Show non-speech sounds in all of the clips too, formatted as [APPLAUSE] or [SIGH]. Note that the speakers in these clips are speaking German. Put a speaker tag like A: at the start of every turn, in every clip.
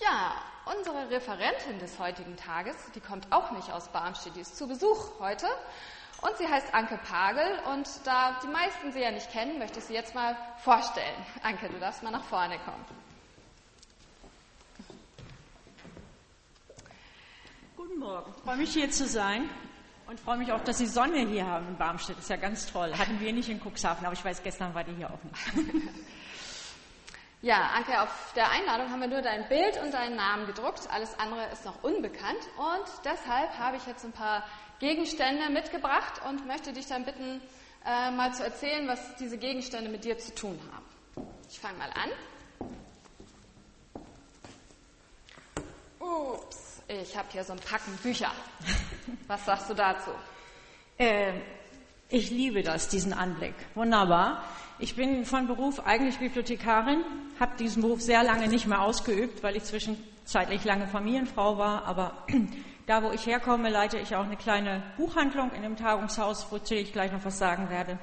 A: Ja, unsere Referentin des heutigen Tages, die kommt auch nicht aus Barmstedt, die ist zu Besuch heute. Und sie heißt Anke Pagel und da die meisten sie ja nicht kennen, möchte ich sie jetzt mal vorstellen. Anke, du darfst mal nach vorne kommen.
B: Guten Morgen. Ich freue mich hier zu sein und freue mich auch, dass Sie Sonne hier haben in Barmstedt. Das ist ja ganz toll. Hatten wir nicht in Cuxhaven, aber ich weiß, gestern war die hier auch nicht. [LAUGHS]
A: Ja, Anke, auf der Einladung haben wir nur dein Bild und deinen Namen gedruckt. Alles andere ist noch unbekannt. Und deshalb habe ich jetzt ein paar Gegenstände mitgebracht und möchte dich dann bitten, äh, mal zu erzählen, was diese Gegenstände mit dir zu tun haben. Ich fange mal an. Ups, ich habe hier so ein Packen Bücher. [LAUGHS] Was sagst du dazu?
B: Äh, ich liebe das, diesen Anblick. Wunderbar. Ich bin von Beruf eigentlich Bibliothekarin, habe diesen Beruf sehr lange nicht mehr ausgeübt, weil ich zwischenzeitlich lange Familienfrau war. Aber [CLEARS THROAT] da, wo ich herkomme, leite ich auch eine kleine Buchhandlung in einem Tagungshaus, wozu ich gleich noch was sagen werde.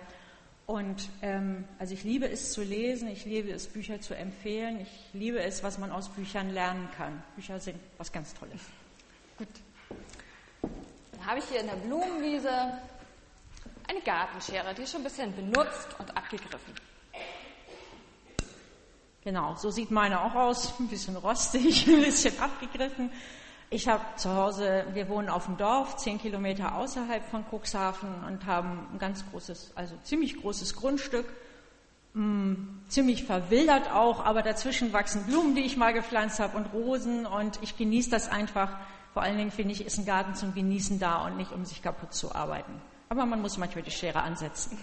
B: Und ähm, also ich liebe es zu lesen, ich liebe es, Bücher zu empfehlen, ich liebe es, was man aus Büchern lernen kann. Bücher sind was ganz Tolles.
A: Gut. Dann habe ich hier in der Blumenwiese eine Gartenschere, die ist schon ein bisschen benutzt und abgegriffen.
B: Genau, so sieht meine auch aus. Ein bisschen rostig, [LAUGHS] ein bisschen abgegriffen. Ich habe zu Hause, wir wohnen auf dem Dorf, zehn Kilometer außerhalb von Cuxhaven und haben ein ganz großes, also ziemlich großes Grundstück. Mh, mm, ziemlich verwildert auch, aber dazwischen wachsen Blumen, die ich mal gepflanzt habe und Rosen und ich genieße das einfach. Vor allen Dingen finde ich, ist ein Garten zum Genießen da und nicht um sich kaputt zu arbeiten. Aber man muss manchmal die Schere ansetzen.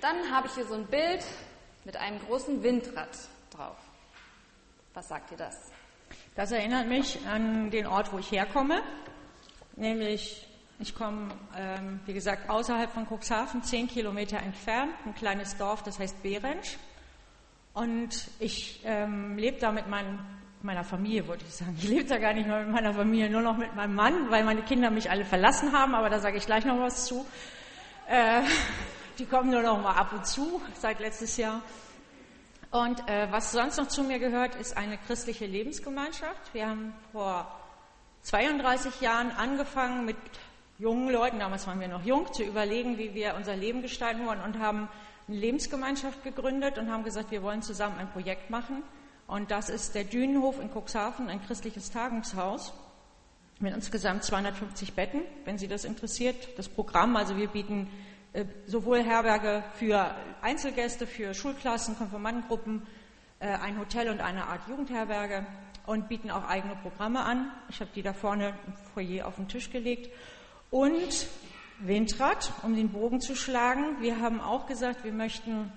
A: Dann habe ich hier so ein Bild mit einem großen Windrad drauf. Was sagt ihr das?
B: Das erinnert mich an den Ort, wo ich herkomme. Nämlich, ich komme, ähm, wie gesagt, außerhalb von Cuxhaven, zehn Kilometer entfernt, ein kleines Dorf, das heißt Behrensch. Und ich ähm, lebe da mit meinen meiner Familie, wollte ich sagen. Ich lebe da gar nicht mehr mit meiner Familie, nur noch mit meinem Mann, weil meine Kinder mich alle verlassen haben, aber da sage ich gleich noch was zu. Äh, [LAUGHS] die kommen nur noch mal ab und zu, seit letztes Jahr. Und äh, was sonst noch zu mir gehört, ist eine christliche Lebensgemeinschaft. Wir haben vor 32 Jahren angefangen mit jungen Leuten, damals waren wir noch jung, zu überlegen, wie wir unser Leben gestalten wollen und haben eine Lebensgemeinschaft gegründet und haben gesagt, wir wollen zusammen ein Projekt machen. Und das ist der Dünenhof in Cuxhaven, ein christliches Tagungshaus mit insgesamt 250 Betten, wenn Sie das interessiert. Das Programm, also wir bieten äh, sowohl Herberge für Einzelgäste, für Schulklassen, Konfirmandengruppen, äh, ein Hotel und eine Art Jugendherberge und bieten auch eigene Programme an. Ich habe die da vorne im Foyer auf den Tisch gelegt. Und Windrad, um den Bogen zu schlagen. Wir haben auch gesagt, wir möchten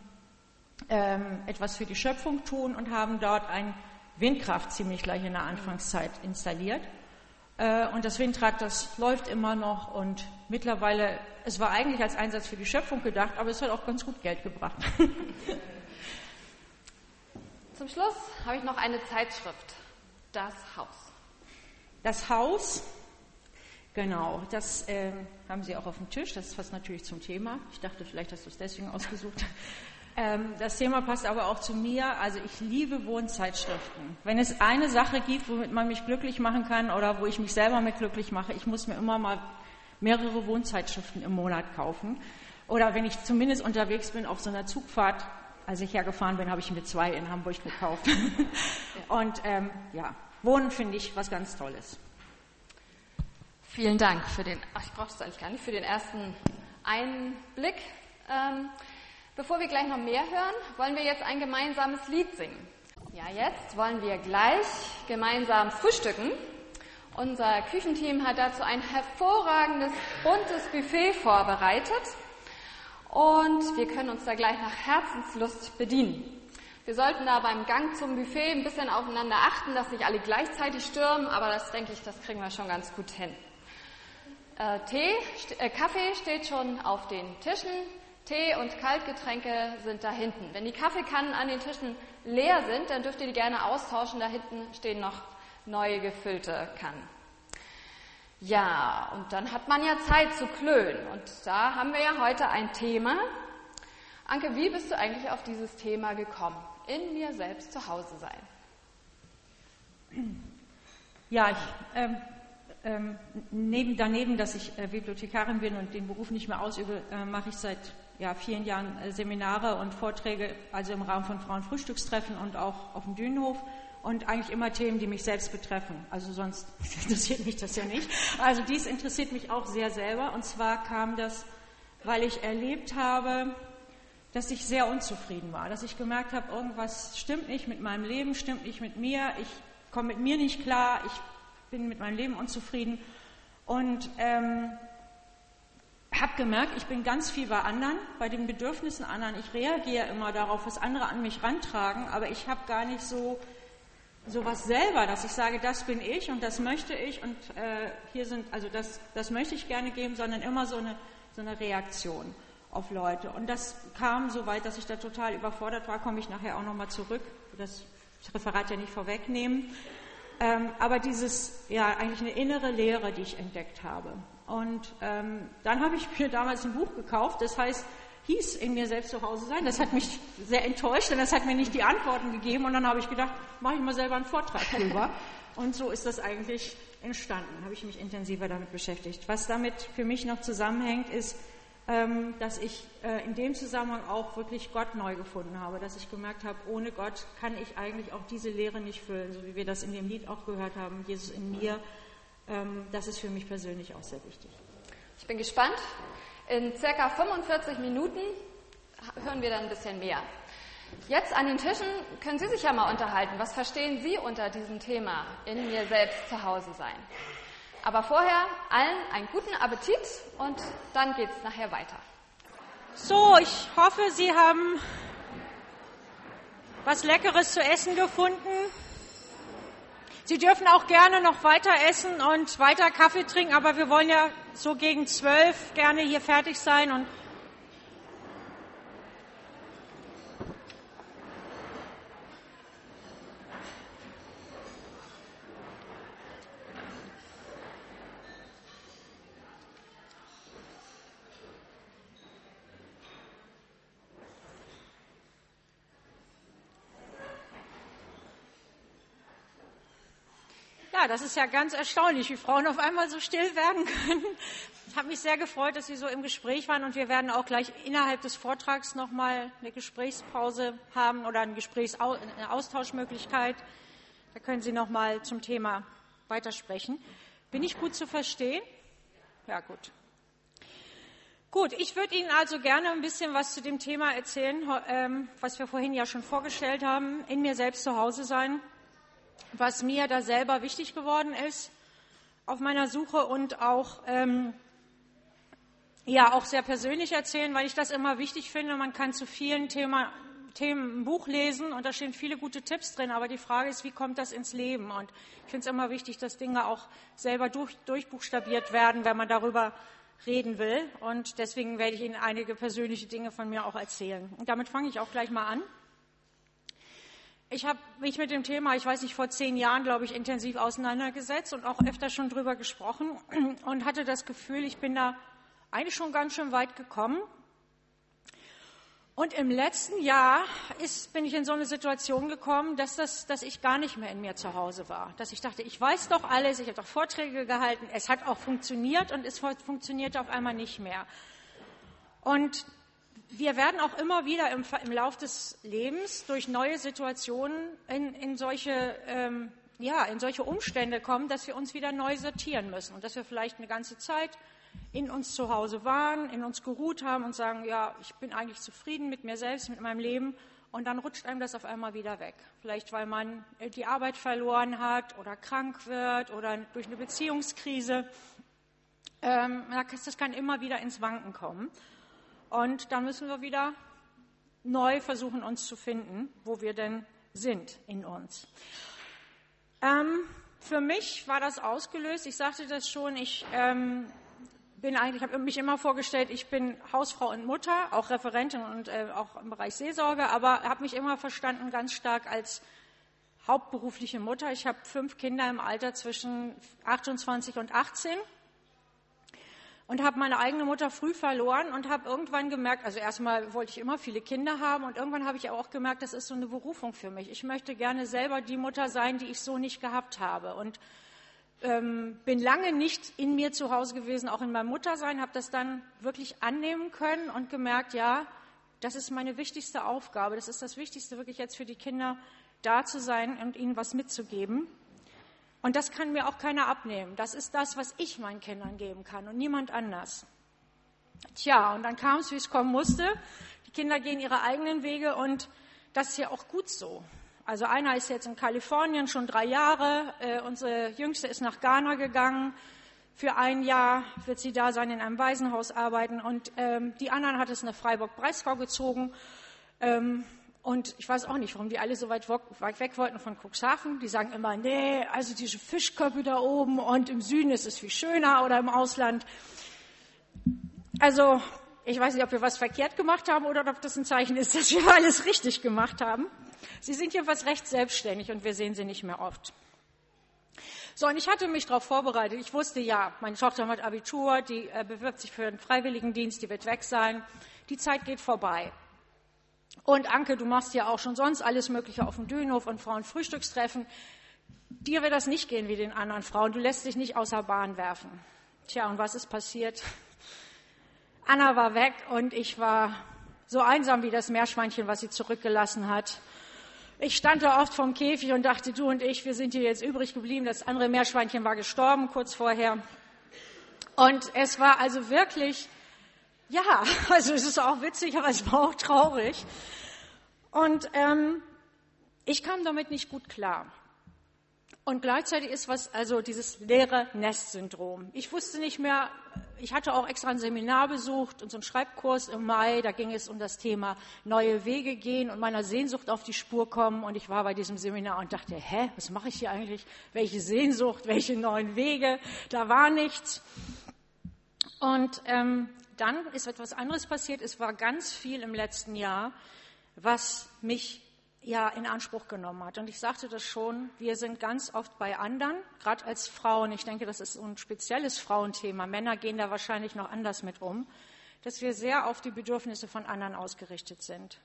B: ähm, etwas für die Schöpfung tun und haben dort ein Windkraft ziemlich gleich in der Anfangszeit installiert. Äh, und das Windrad, das läuft immer noch und mittlerweile, es war eigentlich als Einsatz für die Schöpfung gedacht, aber es hat auch ganz gut Geld gebracht. [LAUGHS]
A: Zum Schluss habe ich noch eine Zeitschrift, Das Haus.
B: Das Haus, genau, das äh, haben Sie auch auf dem Tisch, das passt natürlich zum Thema. Ich dachte, vielleicht hast du es deswegen ausgesucht. Ähm, das Thema passt aber auch zu mir. Also ich liebe Wohnzeitschriften. Wenn es eine Sache gibt, womit man mich glücklich machen kann oder wo ich mich selber mit glücklich mache, ich muss mir immer mal mehrere Wohnzeitschriften im Monat kaufen. Oder wenn ich zumindest unterwegs bin auf so einer Zugfahrt, als ich hergefahren bin, habe ich mir zwei in Hamburg gekauft. [LAUGHS] Und ähm, ja, Wohnen finde ich was ganz Tolles.
A: Vielen Dank für den, ach, ich brauche das eigentlich gar nicht, für den ersten Einblick. Ähm, Bevor wir gleich noch mehr hören, wollen wir jetzt ein gemeinsames Lied singen. Ja, jetzt wollen wir gleich gemeinsam frühstücken. Unser Küchenteam hat dazu ein hervorragendes, buntes Buffet vorbereitet und wir können uns da gleich nach Herzenslust bedienen. Wir sollten da beim Gang zum Buffet ein bisschen aufeinander achten, dass nicht alle gleichzeitig stürmen, aber das denke ich, das kriegen wir schon ganz gut hin. Äh, Tee, äh, Kaffee steht schon auf den Tischen. Tee und Kaltgetränke sind da hinten. Wenn die Kaffeekannen an den Tischen leer sind, dann dürft ihr die gerne austauschen. Da hinten stehen noch neue gefüllte Kannen. Ja, und dann hat man ja Zeit zu klönen. Und da haben wir ja heute ein Thema. Anke, wie bist du eigentlich auf dieses Thema gekommen? In mir selbst zu Hause sein.
B: Ja, ich, ähm, ähm, neben, daneben, dass ich äh, Bibliothekarin bin und den Beruf nicht mehr ausübe, äh, mache ich seit ja, vielen Jahren äh, Seminare und Vorträge, also im Rahmen von Frauenfrühstückstreffen und auch auf dem Dünenhof. Und eigentlich immer Themen, die mich selbst betreffen. Also sonst [LAUGHS] interessiert mich das ja nicht. Also dies interessiert mich auch sehr selber. Und zwar kam das, weil ich erlebt habe, dass ich sehr unzufrieden war, dass ich gemerkt habe, irgendwas stimmt nicht mit meinem Leben, stimmt nicht mit mir, ich komme mit mir nicht klar, ich bin mit meinem Leben unzufrieden. Und ähm, habe gemerkt, ich bin ganz viel bei anderen, bei den Bedürfnissen anderen. Ich reagiere immer darauf, was andere an mich rantragen, aber ich habe gar nicht so sowas selber, dass ich sage, das bin ich und das möchte ich und äh, hier sind, also das, das möchte ich gerne geben, sondern immer so eine, so eine Reaktion auf Leute. Und das kam so weit, dass ich da total überfordert war, komme ich nachher auch nochmal zurück, das Referat ja nicht vorwegnehmen. Ähm, aber dieses, ja, eigentlich eine innere Lehre, die ich entdeckt habe. Und ähm, dann habe ich mir damals ein Buch gekauft, das heißt, hieß in mir selbst zu Hause sein. Das hat mich sehr enttäuscht, denn das hat mir nicht die Antworten gegeben. Und dann habe ich gedacht, mache ich mal selber einen Vortrag darüber. [LAUGHS] Und so ist das eigentlich entstanden, habe ich mich intensiver damit beschäftigt. Was damit für mich noch zusammenhängt, ist, ähm, dass ich äh, in dem Zusammenhang auch wirklich Gott neu gefunden habe, dass ich gemerkt habe, ohne Gott kann ich eigentlich auch diese Lehre nicht füllen, so wie wir das in dem Lied auch gehört haben, Jesus in mir. Ähm, das ist für mich persönlich auch sehr wichtig.
A: Ich bin gespannt. In circa 45 Minuten hören wir dann ein bisschen mehr. Jetzt an den Tischen können Sie sich ja mal unterhalten. Was verstehen Sie unter diesem Thema in mir selbst zu Hause sein? Aber vorher allen einen guten Appetit und dann geht es nachher weiter.
B: So, ich hoffe, Sie haben was Leckeres zu essen gefunden. Sie dürfen auch gerne noch weiter essen und weiter Kaffee trinken, aber wir wollen ja so gegen zwölf gerne hier fertig sein und das ist ja ganz erstaunlich, wie Frauen auf einmal so still werden können. Ich habe mich sehr gefreut, dass Sie so im Gespräch waren und wir werden auch gleich innerhalb des Vortrags nochmal eine Gesprächspause haben oder eine, Gesprächsau eine Austauschmöglichkeit. Da können Sie nochmal zum Thema weitersprechen. Bin ich gut zu verstehen? Ja, gut. Gut, ich würde Ihnen also gerne ein bisschen was zu dem Thema erzählen, ähm, was wir vorhin ja schon vorgestellt haben, in mir selbst zu Hause sein was mir da selber wichtig geworden ist auf meiner Suche und auch, ähm, ja, auch sehr persönlich erzählen, weil ich das immer wichtig finde. Man kann zu vielen Thema, Themen ein Buch lesen und da stehen viele gute Tipps drin, aber die Frage ist, wie kommt das ins Leben? Und ich finde es immer wichtig, dass Dinge auch selber durch, durchbuchstabiert werden, wenn man darüber reden will. Und deswegen werde ich Ihnen einige persönliche Dinge von mir auch erzählen. Und damit fange ich auch gleich mal an. Ich habe mich mit dem Thema, ich weiß nicht, vor zehn Jahren, glaube ich, intensiv auseinandergesetzt und auch öfter schon drüber gesprochen [CLEARS THROAT] und hatte das Gefühl, ich bin da eigentlich schon ganz schön weit gekommen. Und im letzten Jahr ist, bin ich in so eine Situation gekommen, dass, das, dass ich gar nicht mehr in mir zu Hause war. Dass ich dachte, ich weiß doch alles, ich habe doch Vorträge gehalten, es hat auch funktioniert und es funktionierte auf einmal nicht mehr. Und wir werden auch immer wieder im, im Lauf des Lebens durch neue Situationen in, in solche, ähm, ja, in solche Umstände kommen, dass wir uns wieder neu sortieren müssen und dass wir vielleicht eine ganze Zeit in uns zu Hause waren, in uns geruht haben und sagen, ja, ich bin eigentlich zufrieden mit mir selbst, mit meinem Leben. Und dann rutscht einem das auf einmal wieder weg. Vielleicht weil man äh, die Arbeit verloren hat oder krank wird oder durch eine Beziehungskrise. Ähm, das kann immer wieder ins Wanken kommen. Und dann müssen wir wieder neu versuchen, uns zu finden, wo wir denn sind in uns. Ähm, für mich war das ausgelöst. Ich sagte das schon. Ich ähm, bin eigentlich, habe mich immer vorgestellt, ich bin Hausfrau und Mutter, auch Referentin und äh, auch im Bereich Seelsorge, aber habe mich immer verstanden ganz stark als hauptberufliche Mutter. Ich habe fünf Kinder im Alter zwischen 28 und 18 und habe meine eigene Mutter früh verloren und habe irgendwann gemerkt, also erstmal wollte ich immer viele Kinder haben und irgendwann habe ich auch gemerkt, das ist so eine Berufung für mich. Ich möchte gerne selber die Mutter sein, die ich so nicht gehabt habe und ähm, bin lange nicht in mir zu Hause gewesen, auch in meinem Muttersein, habe das dann wirklich annehmen können und gemerkt, ja, das ist meine wichtigste Aufgabe, das ist das Wichtigste wirklich jetzt für die Kinder, da zu sein und ihnen was mitzugeben. Und das kann mir auch keiner abnehmen. Das ist das, was ich meinen Kindern geben kann und niemand anders. Tja, und dann kam es, wie es kommen musste. Die Kinder gehen ihre eigenen Wege und das ist ja auch gut so. Also einer ist jetzt in Kalifornien schon drei Jahre. Äh, unsere Jüngste ist nach Ghana gegangen. Für ein Jahr wird sie da sein, in einem Waisenhaus arbeiten. Und ähm, die anderen hat es nach Freiburg-Breisgau gezogen. Ähm, und ich weiß auch nicht, warum die alle so weit, weg wollten von Cuxhaven. Die sagen immer, nee, also diese Fischköpfe da oben und im Süden ist es viel schöner oder im Ausland. Also ich weiß nicht, ob wir was verkehrt gemacht haben oder ob das ein Zeichen ist, [LAUGHS] dass wir alles richtig gemacht haben. Sie sind jedenfalls recht selbstständig und wir sehen sie nicht mehr oft. So, und ich hatte mich darauf vorbereitet. Ich wusste ja, meine Tochter hat Abitur, die äh, bewirbt sich für den Freiwilligendienst, die wird weg sein. Die Zeit geht vorbei. Und Anke, du machst ja auch schon sonst alles Mögliche auf dem Dönhof und Frauenfrühstückstreffen. Dir wird das nicht gehen wie den anderen Frauen. Du lässt dich nicht außer Bahn werfen. Tja, und was ist passiert? Anna war weg und ich war so einsam wie das Meerschweinchen, was sie zurückgelassen hat. Ich stand da oft vom Käfig und dachte, du und ich, wir sind hier jetzt übrig geblieben. Das andere Meerschweinchen war gestorben kurz vorher. Und es war also wirklich ja, [LAUGHS] also es ist auch witzig, aber es war auch traurig. Und ähm, ich kam damit nicht gut klar. Und gleichzeitig ist was, also dieses leere Nest-Syndrom. Ich wusste nicht mehr, ich hatte auch extra ein Seminar besucht und so einen Schreibkurs im Mai, da ging es um das Thema neue Wege gehen und meiner Sehnsucht auf die Spur kommen. Und ich war bei diesem Seminar und dachte, hä, was mache ich hier eigentlich? Welche Sehnsucht, welche neuen Wege? Da war nichts. Und ähm, dann ist etwas anderes passiert. Es war ganz viel im letzten Jahr, was mich ja in Anspruch genommen hat. Und ich sagte das schon, wir sind ganz oft bei anderen, gerade als Frauen. Ich denke, das ist ein spezielles Frauenthema. Männer gehen da wahrscheinlich noch anders mit um, dass wir sehr auf die Bedürfnisse von anderen ausgerichtet sind.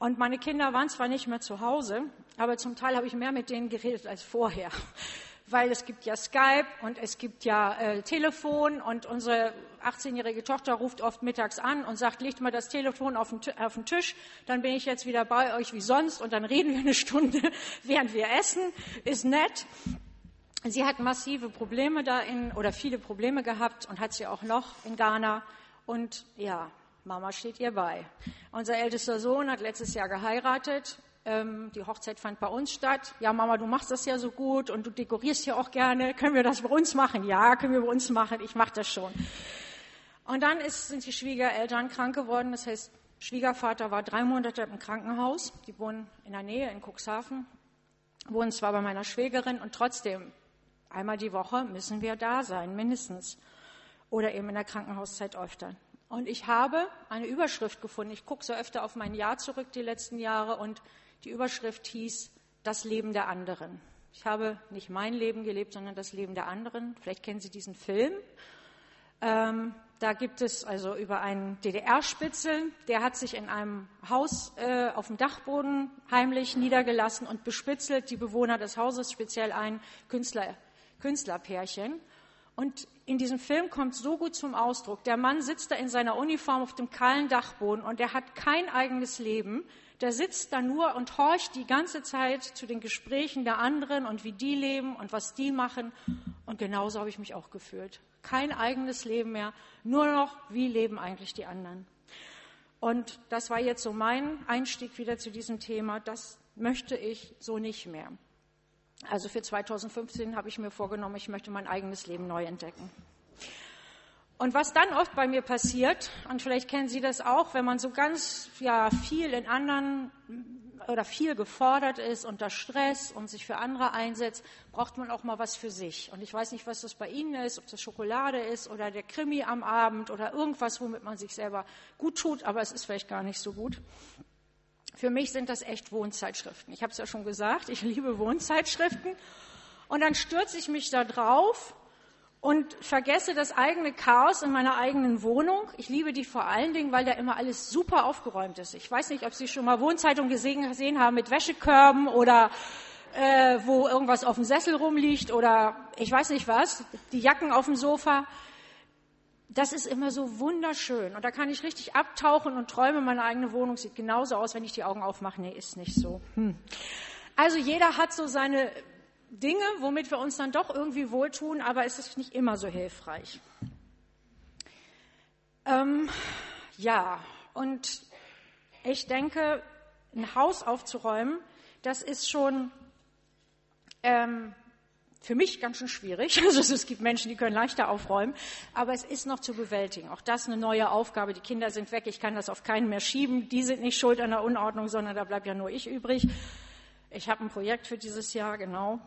B: Und meine Kinder waren zwar nicht mehr zu Hause, aber zum Teil habe ich mehr mit denen geredet als vorher weil es gibt ja Skype und es gibt ja äh, Telefon und unsere 18-jährige Tochter ruft oft mittags an und sagt, legt mal das Telefon auf den, auf den, Tisch, dann bin ich jetzt wieder bei euch wie sonst und dann reden wir eine Stunde, [LAUGHS] während wir essen. Ist nett. Sie hat massive Probleme da in, oder viele Probleme gehabt und hat sie auch noch in Ghana. Und ja, Mama steht ihr bei. Unser ältester Sohn hat letztes Jahr geheiratet ähm, die Hochzeit fand bei uns statt. Ja, Mama, du machst das ja so gut und du dekorierst ja auch gerne. Können wir das bei uns machen? Ja, können wir bei uns machen. Ich mache das schon. Und dann ist, sind die Schwiegereltern krank geworden. Das heißt, Schwiegervater war drei Monate im Krankenhaus. Die wohnen in der Nähe in Cuxhaven. Wohnen zwar bei meiner Schwägerin und trotzdem einmal die Woche müssen wir da sein, mindestens. Oder eben in der Krankenhauszeit öfter. Und ich habe eine Überschrift gefunden. Ich gucke so öfter auf mein Jahr zurück, die letzten Jahre, und die Überschrift hieß Das Leben der anderen. Ich habe nicht mein Leben gelebt, sondern das Leben der anderen. Vielleicht kennen Sie diesen Film. Ähm, da gibt es also über einen DDR-Spitzel, der hat sich in einem Haus äh, auf dem Dachboden heimlich niedergelassen und bespitzelt die Bewohner des Hauses, speziell ein Künstler, Künstlerpärchen. Und in diesem Film kommt so gut zum Ausdruck, der Mann sitzt da in seiner Uniform auf dem kahlen Dachboden und er hat kein eigenes Leben der sitzt da nur und horcht die ganze Zeit zu den Gesprächen der anderen und wie die leben und was die machen. Und genauso habe ich mich auch gefühlt. Kein eigenes Leben mehr, nur noch, wie leben eigentlich die anderen. Und das war jetzt so mein Einstieg wieder zu diesem Thema. Das möchte ich so nicht mehr. Also für 2015 habe ich mir vorgenommen, ich möchte mein eigenes Leben neu entdecken. Und was dann oft bei mir passiert, und vielleicht kennen Sie das auch, wenn man so ganz ja, viel in anderen oder viel gefordert ist unter Stress und sich für andere einsetzt, braucht man auch mal was für sich. Und ich weiß nicht, was das bei Ihnen ist, ob das Schokolade ist oder der Krimi am Abend oder irgendwas, womit man sich selber gut tut, aber es ist vielleicht gar nicht so gut. Für mich sind das echt Wohnzeitschriften. Ich habe es ja schon gesagt, ich liebe Wohnzeitschriften. Und dann stürze ich mich da drauf und vergesse das eigene Chaos in meiner eigenen Wohnung. Ich liebe die vor allen Dingen, weil da immer alles super aufgeräumt ist. Ich weiß nicht, ob Sie schon mal Wohnzeitung gesehen, gesehen haben mit Wäschekörben oder äh, wo irgendwas auf dem Sessel rumliegt oder ich weiß nicht was, die Jacken auf dem Sofa. Das ist immer so wunderschön und da kann ich richtig abtauchen und träume, meine eigene Wohnung sieht genauso aus, wenn ich die Augen aufmache. Nee, ist nicht so. Hm. Also jeder hat so seine Dinge, womit wir uns dann doch irgendwie wohltun, aber es ist nicht immer so hilfreich. Ähm, ja, und ich denke, ein Haus aufzuräumen, das ist schon ähm, für mich ganz schön schwierig. [LAUGHS] Also es gibt Menschen, die können leichter aufräumen, aber es ist noch zu bewältigen. Auch das eine neue Aufgabe. Die Kinder sind weg, ich kann das auf keinen mehr schieben. Die sind nicht schuld an der Unordnung, sondern da bleibt ja nur ich übrig. Ich habe ein Projekt für dieses Jahr, genau.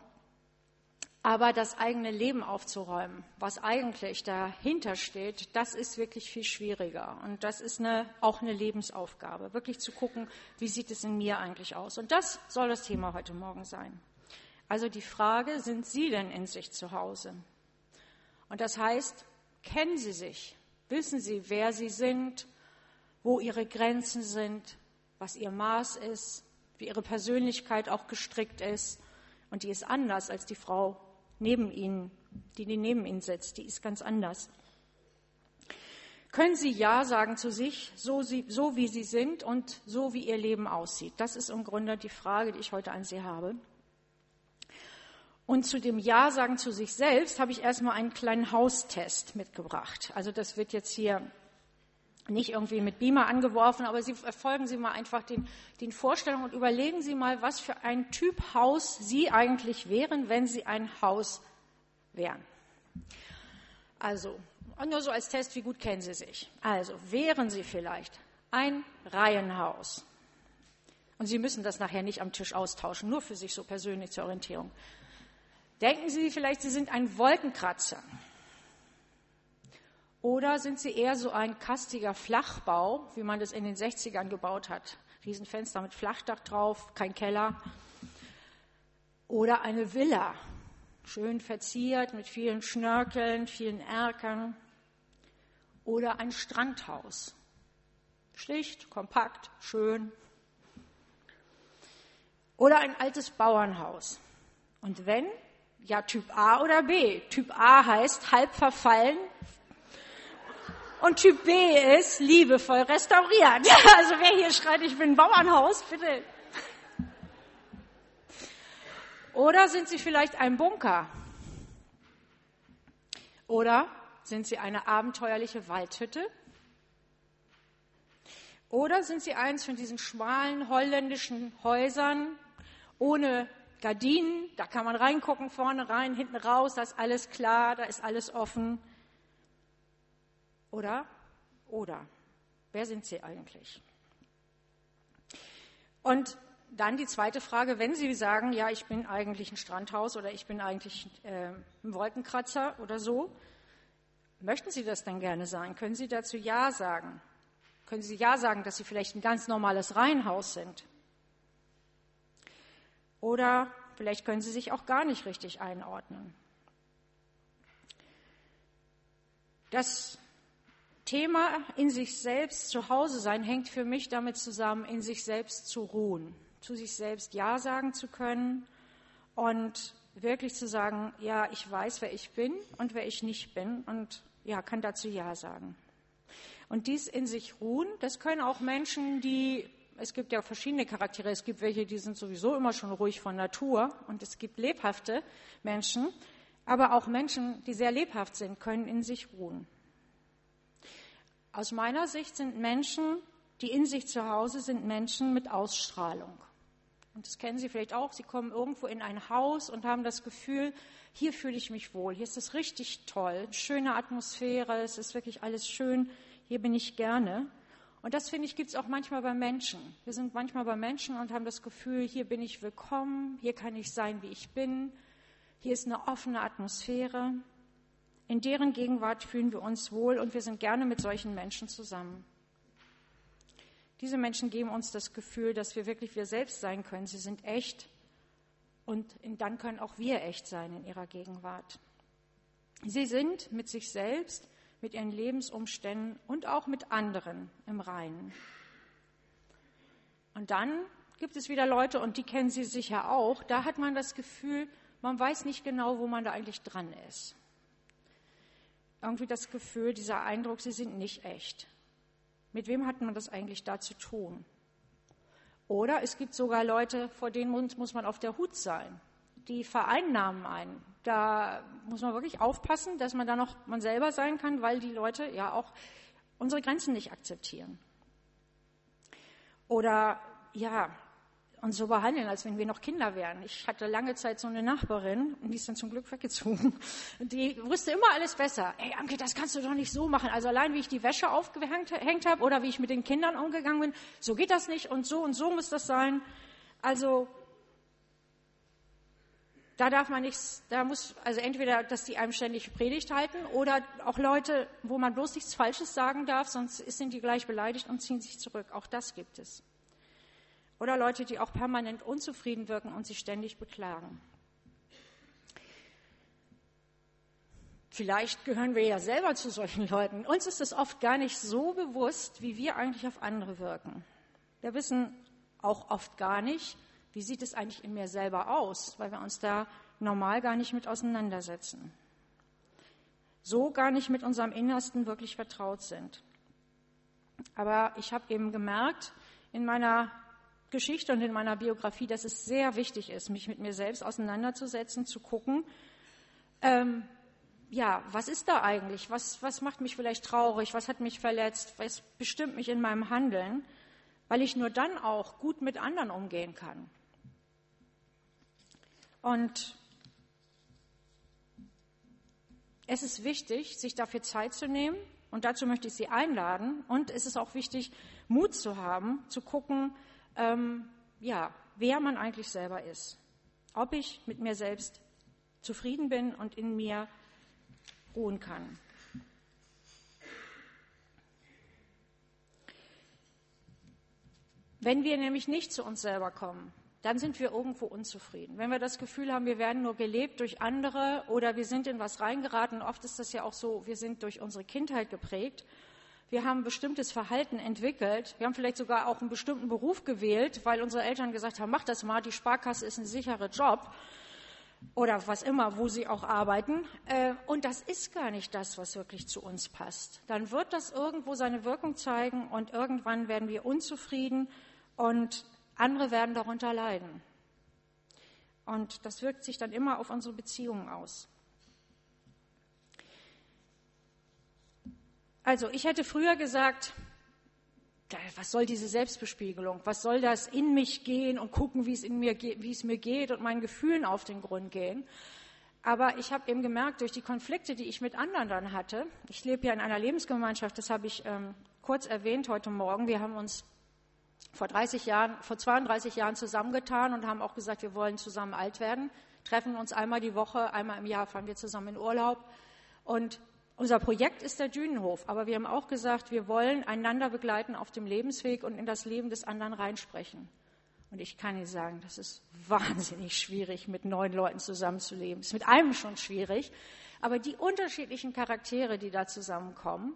B: Aber das eigene Leben aufzuräumen, was eigentlich dahinter steht, das ist wirklich viel schwieriger. Und das ist eine, auch eine Lebensaufgabe, wirklich zu gucken, wie sieht es in mir eigentlich aus. Und das soll das Thema heute Morgen sein. Also die Frage, sind Sie denn in sich zu Hause? Und das heißt, kennen Sie sich? Wissen Sie, wer Sie sind, wo Ihre Grenzen sind, was Ihr Maß ist, wie Ihre Persönlichkeit auch gestrickt ist? Und die ist anders als die Frau neben ihnen, die, die neben ihnen sitzt, die ist ganz anders. Können Sie Ja sagen zu sich, so, sie, so wie Sie sind und so wie Ihr Leben aussieht? Das ist im Grunde die Frage, die ich heute an Sie habe. Und zu dem Ja sagen zu sich selbst habe ich erstmal einen kleinen Haustest mitgebracht. Also das wird jetzt hier nicht irgendwie mit Beamer angeworfen, aber Sie folgen Sie mal einfach den, den Vorstellungen und überlegen Sie mal, was für ein Typ Haus Sie eigentlich wären, wenn Sie ein Haus wären. Also, nur so als Test, wie gut kennen Sie sich? Also, wären Sie vielleicht ein Reihenhaus? Und Sie müssen das nachher nicht am Tisch austauschen, nur für sich so persönlich zur Orientierung. Denken Sie vielleicht, Sie sind ein Wolkenkratzer. Oder sind sie eher so ein kastiger Flachbau, wie man das in den 60ern gebaut hat? Riesenfenster mit Flachdach drauf, kein Keller. Oder eine Villa, schön verziert mit vielen Schnörkeln, vielen Erkern. Oder ein Strandhaus, schlicht, kompakt, schön. Oder ein altes Bauernhaus. Und wenn, ja Typ A oder B. Typ A heißt halb verfallen, und Typ B ist liebevoll restauriert. [LAUGHS] Also wer hier schreit, ich bin Bauernhaus, bitte. Oder sind Sie vielleicht ein Bunker? Oder sind Sie eine abenteuerliche Waldhütte? Oder sind Sie eins von diesen schmalen holländischen Häusern ohne Gardinen? Da kann man reingucken, vorne rein, hinten raus, da ist alles klar, da ist alles offen. Oder? Oder? Wer sind Sie eigentlich? Und dann die zweite Frage, wenn Sie sagen, ja, ich bin eigentlich ein Strandhaus oder ich bin eigentlich äh, ein Wolkenkratzer oder so, möchten Sie das denn gerne sein? Können Sie dazu Ja sagen? Können Sie Ja sagen, dass Sie vielleicht ein ganz normales Reihenhaus sind? Oder vielleicht können Sie sich auch gar nicht richtig einordnen. Das Thema in sich selbst zu Hause sein hängt für mich damit zusammen, in sich selbst zu ruhen, zu sich selbst Ja sagen zu können und wirklich zu sagen, ja, ich weiß, wer ich bin und wer ich nicht bin und ja, kann dazu Ja sagen. Und dies in sich ruhen, das können auch Menschen, die, es gibt ja verschiedene Charaktere, es gibt welche, die sind sowieso immer schon ruhig von Natur und es gibt lebhafte Menschen, aber auch Menschen, die sehr lebhaft sind, können in sich ruhen. Aus meiner Sicht sind Menschen, die in sich zu Hause sind, Menschen mit Ausstrahlung. Und das kennen Sie vielleicht auch. Sie kommen irgendwo in ein Haus und haben das Gefühl, hier fühle ich mich wohl. Hier ist es richtig toll. Schöne Atmosphäre. Es ist wirklich alles schön. Hier bin ich gerne. Und das finde ich gibt es auch manchmal bei Menschen. Wir sind manchmal bei Menschen und haben das Gefühl, hier bin ich willkommen. Hier kann ich sein, wie ich bin. Hier ist eine offene Atmosphäre. In deren Gegenwart fühlen wir uns wohl und wir sind gerne mit solchen Menschen zusammen. Diese Menschen geben uns das Gefühl, dass wir wirklich wir selbst sein können. Sie sind echt und dann können auch wir echt sein in ihrer Gegenwart. Sie sind mit sich selbst, mit ihren Lebensumständen und auch mit anderen im Reinen. Und dann gibt es wieder Leute, und die kennen Sie sicher auch, da hat man das Gefühl, man weiß nicht genau, wo man da eigentlich dran ist. Irgendwie das Gefühl, dieser Eindruck, sie sind nicht echt. Mit wem hat man das eigentlich da zu tun? Oder es gibt sogar Leute, vor denen muss man auf der Hut sein. Die vereinnahmen einen. Da muss man wirklich aufpassen, dass man da noch man selber sein kann, weil die Leute ja auch unsere Grenzen nicht akzeptieren. Oder ja, uns so behandeln, als wenn wir noch Kinder wären. Ich hatte lange Zeit so eine Nachbarin, und die ist dann zum Glück weggezogen. Die wusste immer alles besser. Ey, Anke, das kannst du doch nicht so machen. Also allein, wie ich die Wäsche aufgehängt habe oder wie ich mit den Kindern umgegangen bin, so geht das nicht und so und so muss das sein. Also, da darf man nichts, da muss, also entweder, dass die einem ständig Predigt halten oder auch Leute, wo man bloß nichts Falsches sagen darf, sonst sind die gleich beleidigt und ziehen sich zurück. Auch das gibt es. Oder Leute, die auch permanent unzufrieden wirken und sich ständig beklagen. Vielleicht gehören wir ja selber zu solchen Leuten. Uns ist es oft gar nicht so bewusst, wie wir eigentlich auf andere wirken. Wir wissen auch oft gar nicht, wie sieht es eigentlich in mir selber aus, weil wir uns da normal gar nicht mit auseinandersetzen. So gar nicht mit unserem Innersten wirklich vertraut sind. Aber ich habe eben gemerkt, in meiner Geschichte und in meiner Biografie, dass es sehr wichtig ist, mich mit mir selbst auseinanderzusetzen, zu gucken, ähm, ja, was ist da eigentlich? Was, was macht mich vielleicht traurig? Was hat mich verletzt? Was bestimmt mich in meinem Handeln? Weil ich nur dann auch gut mit anderen umgehen kann. Und es ist wichtig, sich dafür Zeit zu nehmen. Und dazu möchte ich Sie einladen. Und es ist auch wichtig, Mut zu haben, zu gucken, ähm, ja, wer man eigentlich selber ist. Ob ich mit mir selbst zufrieden bin und in mir ruhen kann. Wenn wir nämlich nicht zu uns selber kommen, dann sind wir irgendwo unzufrieden. Wenn wir das Gefühl haben, wir werden nur gelebt durch andere oder wir sind in was reingeraten, oft ist das ja auch so, wir sind durch unsere Kindheit geprägt wir haben ein bestimmtes Verhalten entwickelt. Wir haben vielleicht sogar auch einen bestimmten Beruf gewählt, weil unsere Eltern gesagt haben, mach das mal, die Sparkasse ist ein sicherer Job oder was immer, wo sie auch arbeiten. Äh, und das ist gar nicht das, was wirklich zu uns passt. Dann wird das irgendwo seine Wirkung zeigen und irgendwann werden wir unzufrieden und andere werden darunter leiden. Und das wirkt sich dann immer auf unsere Beziehungen aus. Also ich hätte früher gesagt, was soll diese Selbstbespiegelung? Was soll das in mich gehen und gucken, wie es, mir, wie es mir geht und meinen Gefühlen auf den Grund gehen? Aber ich habe eben gemerkt, durch die Konflikte, die ich mit anderen dann hatte, ich lebe ja in einer Lebensgemeinschaft, das habe ich ähm, kurz erwähnt heute Morgen. Wir haben uns vor 30 Jahren, vor 32 Jahren zusammengetan und haben auch gesagt, wir wollen zusammen alt werden, treffen uns einmal die Woche, einmal im Jahr fahren wir zusammen in Urlaub. Und unser Projekt ist der Dünenhof, aber wir haben auch gesagt, wir wollen einander begleiten auf dem Lebensweg und in das Leben des anderen reinsprechen. Und ich kann Ihnen sagen, das ist wahnsinnig schwierig, mit neun Leuten zusammenzuleben. Es ist mit einem schon schwierig. Aber die unterschiedlichen Charaktere, die da zusammenkommen,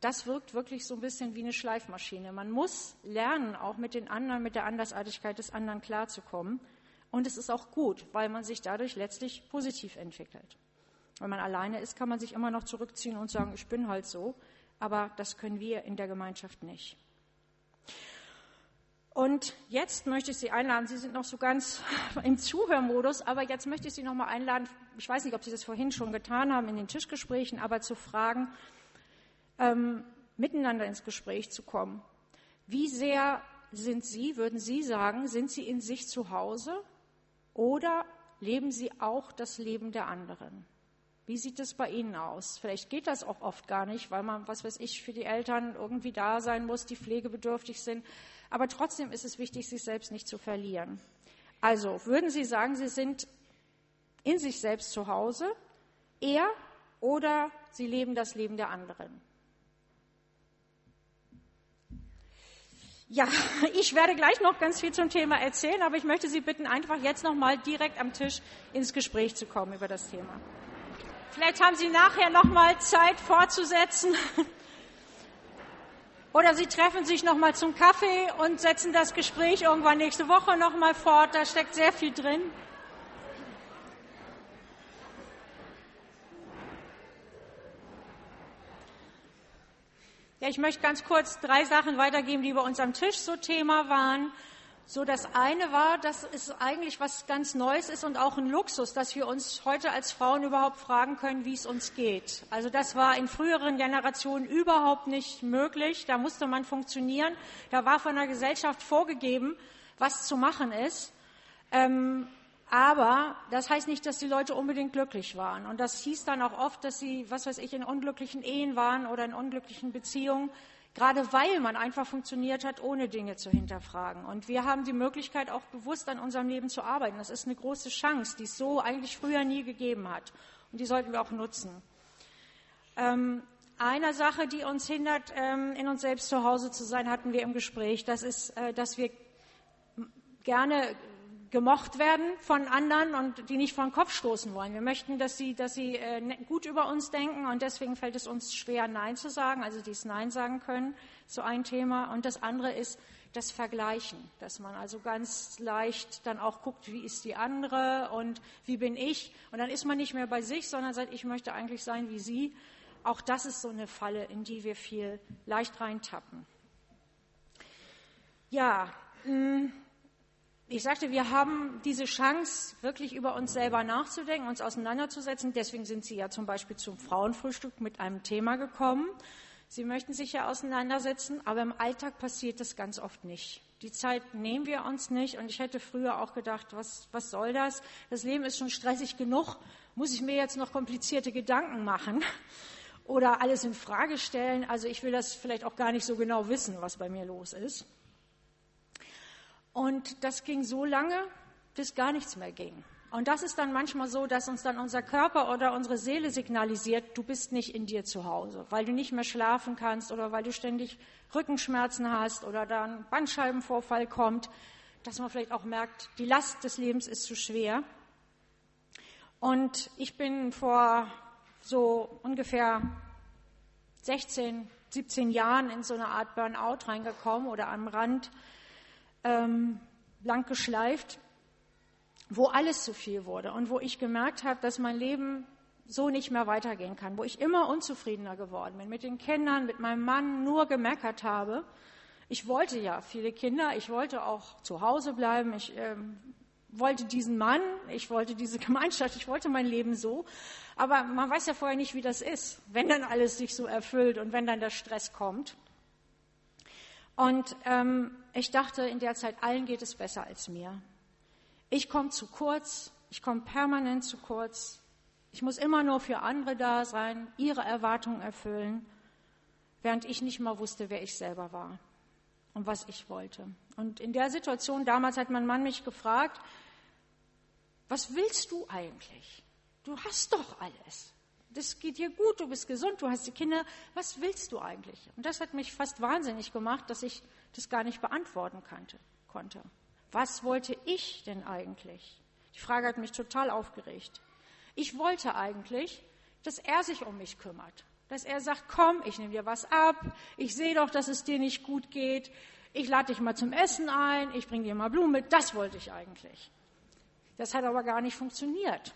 B: das wirkt wirklich so ein bisschen wie eine Schleifmaschine. Man muss lernen, auch mit den anderen, mit der Andersartigkeit des anderen klarzukommen. Und es ist auch gut, weil man sich dadurch letztlich positiv entwickelt. Wenn man alleine ist, kann man sich immer noch zurückziehen und sagen, ich bin halt so. Aber das können wir in der Gemeinschaft nicht. Und jetzt möchte ich Sie einladen, Sie sind noch so ganz [LAUGHS] im Zuhörmodus, aber jetzt möchte ich Sie noch mal einladen, ich weiß nicht, ob Sie das vorhin schon getan haben in den Tischgesprächen, aber zu fragen, ähm, miteinander ins Gespräch zu kommen. Wie sehr sind Sie, würden Sie sagen, sind Sie in sich zu Hause oder leben Sie auch das Leben der anderen? Wie sieht es bei Ihnen aus? Vielleicht geht das auch oft gar nicht, weil man, was weiß ich, für die Eltern irgendwie da sein muss, die pflegebedürftig sind. Aber trotzdem ist es wichtig, sich selbst nicht zu verlieren. Also, würden Sie sagen, Sie sind in sich selbst zu Hause, er oder Sie leben das Leben der anderen? Ja, [LAUGHS] ich werde gleich noch ganz viel zum Thema erzählen, aber ich möchte Sie bitten, einfach jetzt noch mal direkt am Tisch ins Gespräch zu kommen über das Thema. Vielleicht haben Sie nachher noch mal Zeit fortzusetzen. [LAUGHS] Oder Sie treffen sich noch mal zum Kaffee und setzen das Gespräch irgendwann nächste Woche noch mal fort. Da steckt sehr viel drin. Ja, ich möchte ganz kurz drei Sachen weitergeben, die bei uns am Tisch so Thema waren. So, das eine war, dass es eigentlich was ganz Neues ist und auch ein Luxus, dass wir uns heute als Frauen überhaupt fragen können, wie es uns geht. Also das war in früheren Generationen überhaupt nicht möglich. Da musste man funktionieren. Da war von der Gesellschaft vorgegeben, was zu machen ist. Ähm, aber das heißt nicht, dass die Leute unbedingt glücklich waren. Und das hieß dann auch oft, dass sie, was weiß ich, in unglücklichen Ehen waren oder in unglücklichen Beziehungen gerade weil man einfach funktioniert hat, ohne Dinge zu hinterfragen. Und wir haben die Möglichkeit, auch bewusst an unserem Leben zu arbeiten. Das ist eine große Chance, die es so eigentlich früher nie gegeben hat. Und die sollten wir auch nutzen. Ähm, eine Sache, die uns hindert, ähm, in uns selbst zu Hause zu sein, hatten wir im Gespräch. Das ist, äh, dass wir gerne gemocht werden von anderen und die nicht vor den Kopf stoßen wollen. Wir möchten, dass sie, dass sie äh, ne, gut über uns denken und deswegen fällt es uns schwer, Nein zu sagen, also dies Nein sagen können, so ein Thema. Und das andere ist das Vergleichen, dass man also ganz leicht dann auch guckt, wie ist die andere und wie bin ich. Und dann ist man nicht mehr bei sich, sondern sagt, ich möchte eigentlich sein wie sie. Auch das ist so eine Falle, in die wir viel leicht reintappen. Ja, mh, mm, ich sagte, wir haben diese Chance, wirklich über uns selber nachzudenken, uns auseinanderzusetzen. Deswegen sind Sie ja zum Beispiel zum Frauenfrühstück mit einem Thema gekommen. Sie möchten sich ja auseinandersetzen, aber im Alltag passiert das ganz oft nicht. Die Zeit nehmen wir uns nicht und ich hätte früher auch gedacht, was, was soll das? Das Leben ist schon stressig genug. Muss ich mir jetzt noch komplizierte Gedanken machen oder alles in Frage stellen? Also ich will das vielleicht auch gar nicht so genau wissen, was bei mir los ist. Und das ging so lange, bis gar nichts mehr ging. Und das ist dann manchmal so, dass uns dann unser Körper oder unsere Seele signalisiert, du bist nicht in dir zu Hause, weil du nicht mehr schlafen kannst oder weil du ständig Rückenschmerzen hast oder dann Bandscheibenvorfall kommt, dass man vielleicht auch merkt, die Last des Lebens ist zu schwer. Und ich bin vor so ungefähr 16, 17 Jahren in so eine Art Burnout reingekommen oder am Rand ähm, lang geschleift, wo alles zu viel wurde und wo ich gemerkt habe, dass mein Leben so nicht mehr weitergehen kann, wo ich immer unzufriedener geworden bin, mit den Kindern, mit meinem Mann nur gemeckert habe. Ich wollte ja viele Kinder, ich wollte auch zu Hause bleiben, ich ähm, wollte diesen Mann, ich wollte diese [LAUGHS] Gemeinschaft, ich wollte mein Leben so. Aber man weiß ja vorher nicht, wie das ist, wenn dann alles sich so erfüllt und wenn dann der Stress kommt. Und ähm, ich dachte in der Zeit, allen geht es besser als mir. Ich komme zu kurz, ich komme permanent zu kurz. Ich muss immer nur für andere da sein, ihre Erwartungen erfüllen, während ich nicht mal wusste, wer ich selber war und was ich wollte. Und in der Situation damals hat mein Mann mich gefragt, was willst du eigentlich? Du hast doch alles das geht dir gut, du bist gesund, du hast die Kinder, was willst du eigentlich? Und das hat mich fast wahnsinnig gemacht, dass ich das gar nicht beantworten konnte. Was wollte ich denn eigentlich? Die Frage hat mich total aufgeregt. Ich wollte eigentlich, dass er sich um mich kümmert, dass er sagt, komm, ich nehme dir was ab, ich sehe doch, dass es dir nicht gut geht, ich lade dich mal zum Essen ein, ich bringe dir mal Blumen mit, das wollte ich eigentlich. Das hat aber gar nicht funktioniert.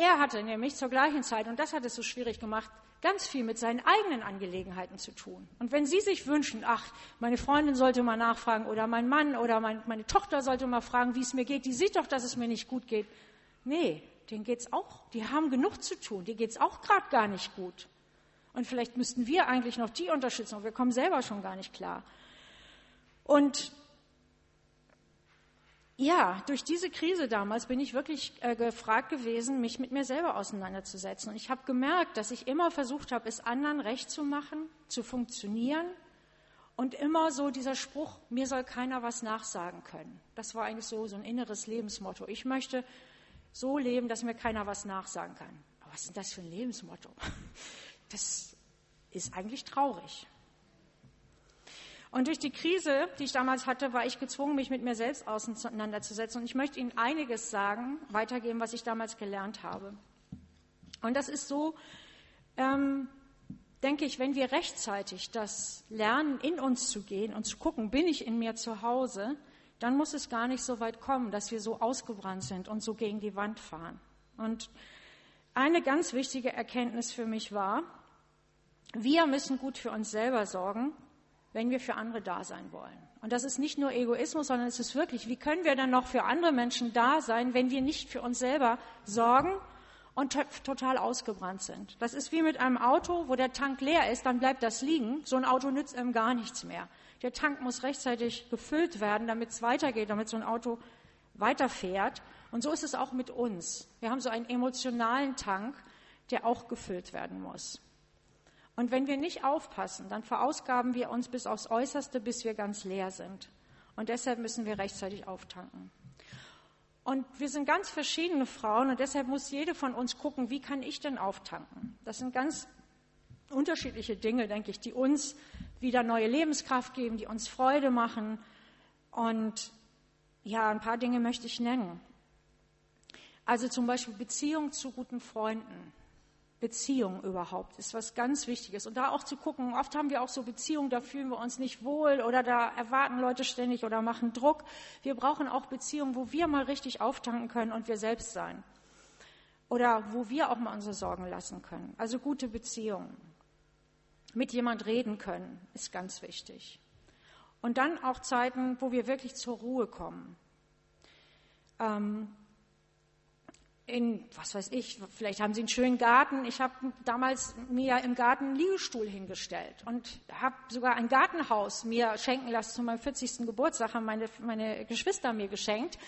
B: Er hatte nämlich zur gleichen Zeit, und das hat es so schwierig gemacht, ganz viel mit seinen eigenen Angelegenheiten zu tun. Und wenn Sie sich wünschen, ach, meine Freundin sollte mal nachfragen oder mein Mann oder mein, meine Tochter sollte mal fragen, wie es mir geht, die sieht doch, dass es mir nicht gut geht. Nee, denen geht's auch, die haben genug zu tun, die geht's auch gerade gar nicht gut. Und vielleicht müssten wir eigentlich noch die unterstützen, wir kommen selber schon gar nicht klar. Und ja, durch diese Krise damals bin ich wirklich äh, gefragt gewesen, mich mit mir selber auseinanderzusetzen. Und ich habe gemerkt, dass ich immer versucht habe, es anderen recht zu machen, zu funktionieren. Und immer so dieser Spruch, mir soll keiner was nachsagen können. Das war eigentlich so, so ein inneres Lebensmotto. Ich möchte so leben, dass mir keiner was nachsagen kann. Aber was ist denn das für ein Lebensmotto? [LAUGHS] Das ist eigentlich traurig. Und durch die Krise, die ich damals hatte, war ich gezwungen, mich mit mir selbst auseinanderzusetzen. Und ich möchte Ihnen einiges sagen, weitergeben, was ich damals gelernt habe. Und das ist so, ähm, denke ich, wenn wir rechtzeitig das lernen, in uns zu gehen und zu gucken, bin ich in mir zu Hause, dann muss es gar nicht so weit kommen, dass wir so ausgebrannt sind und so gegen die Wand fahren. Und eine ganz wichtige Erkenntnis für mich war, wir müssen gut für uns selber sorgen, wenn wir für andere da sein wollen. Und das ist nicht nur Egoismus, sondern es ist wirklich, wie können wir dann noch für andere Menschen da sein, wenn wir nicht für uns selber sorgen und total ausgebrannt sind. Das ist wie mit einem Auto, wo der Tank leer ist, dann bleibt das liegen. So ein Auto nützt einem gar nichts mehr. Der Tank muss rechtzeitig gefüllt werden, damit es weitergeht, damit so ein Auto weiterfährt. Und so ist es auch mit uns. Wir haben so einen emotionalen Tank, der auch gefüllt werden muss. Und wenn wir nicht aufpassen, dann verausgaben wir uns bis aufs Äußerste, bis wir ganz leer sind. Und deshalb müssen wir rechtzeitig auftanken. Und wir sind ganz verschiedene Frauen und deshalb muss jede von uns gucken, wie kann ich denn auftanken? Das sind ganz unterschiedliche Dinge, denke ich, die uns wieder neue Lebenskraft geben, die uns Freude machen. Und ja, ein paar Dinge möchte ich nennen. Also zum Beispiel Beziehung zu guten Freunden. Beziehung überhaupt ist was ganz Wichtiges. Und da auch zu gucken, oft haben wir auch so Beziehungen, da fühlen wir uns nicht wohl oder da erwarten Leute ständig oder machen Druck. Wir brauchen auch Beziehungen, wo wir mal richtig auftanken können und wir selbst sein. Oder wo wir auch mal unsere Sorgen lassen können. Also gute Beziehungen. Mit jemand reden können ist ganz wichtig. Und dann auch Zeiten, wo wir wirklich zur Ruhe kommen. Ähm, in, was weiß ich, vielleicht haben Sie einen schönen Garten. Ich habe damals mir im Garten einen Liegestuhl hingestellt und habe sogar ein Gartenhaus mir schenken lassen zu meinem 40. Geburtstag, haben meine, meine Geschwister mir geschenkt.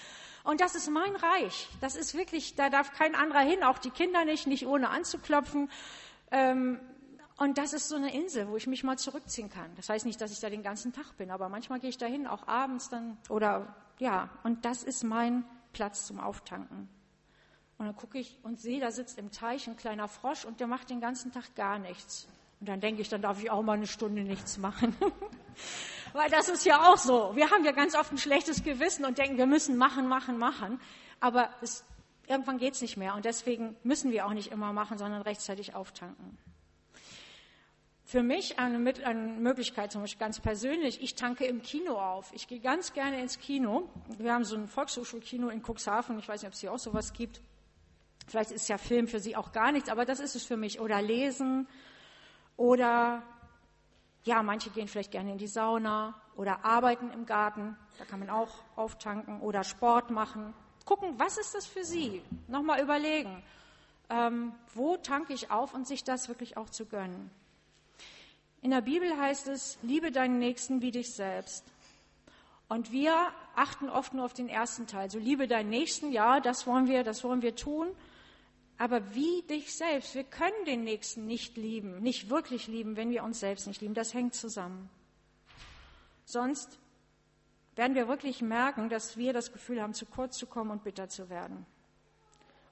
B: Und das ist mein Reich. Das ist wirklich, da darf kein anderer hin, auch die Kinder nicht, nicht ohne anzuklopfen. Ähm, und das ist so eine Insel, wo ich mich mal zurückziehen kann. Das heißt nicht, dass ich da den ganzen Tag bin, aber manchmal gehe ich da hin, auch abends dann oder ja. Und das ist mein Platz zum Auftanken. Und dann gucke ich und sehe, da sitzt im Teich ein kleiner Frosch und der macht den ganzen Tag gar nichts. Und dann denke ich, dann darf ich auch mal eine Stunde nichts machen. [LAUGHS] Weil das ist ja auch so. Wir haben ja ganz oft ein schlechtes Gewissen und denken, wir müssen machen, machen, machen. Aber es, irgendwann geht es nicht mehr. Und deswegen müssen wir auch nicht immer machen, sondern rechtzeitig auftanken. Für mich eine, eine, Möglichkeit, zum Beispiel ganz persönlich, ich tanke im Kino auf. Ich gehe ganz gerne ins Kino. Wir haben so ein Volkshochschulkino in Cuxhaven. Ich weiß nicht, ob es hier auch sowas gibt. Vielleicht ist ja Film für Sie auch gar nichts, aber das ist es für mich. Oder lesen oder ja, manche gehen vielleicht gerne in die Sauna oder arbeiten im Garten, da kann man auch auftanken oder Sport machen. Gucken, was ist das für Sie? Nochmal überlegen, ähm, wo tanke ich auf und sich das wirklich auch zu gönnen. In der Bibel heißt es, liebe deinen Nächsten wie dich selbst. Und wir achten oft nur auf den ersten Teil. So liebe deinen Nächsten, ja, das wollen wir, das wollen wir tun. Aber wie dich selbst. Wir können den Nächsten nicht lieben, nicht wirklich lieben, wenn wir uns selbst nicht lieben. Das hängt zusammen. Sonst werden wir wirklich merken, dass wir das Gefühl haben, zu kurz zu kommen und bitter zu werden.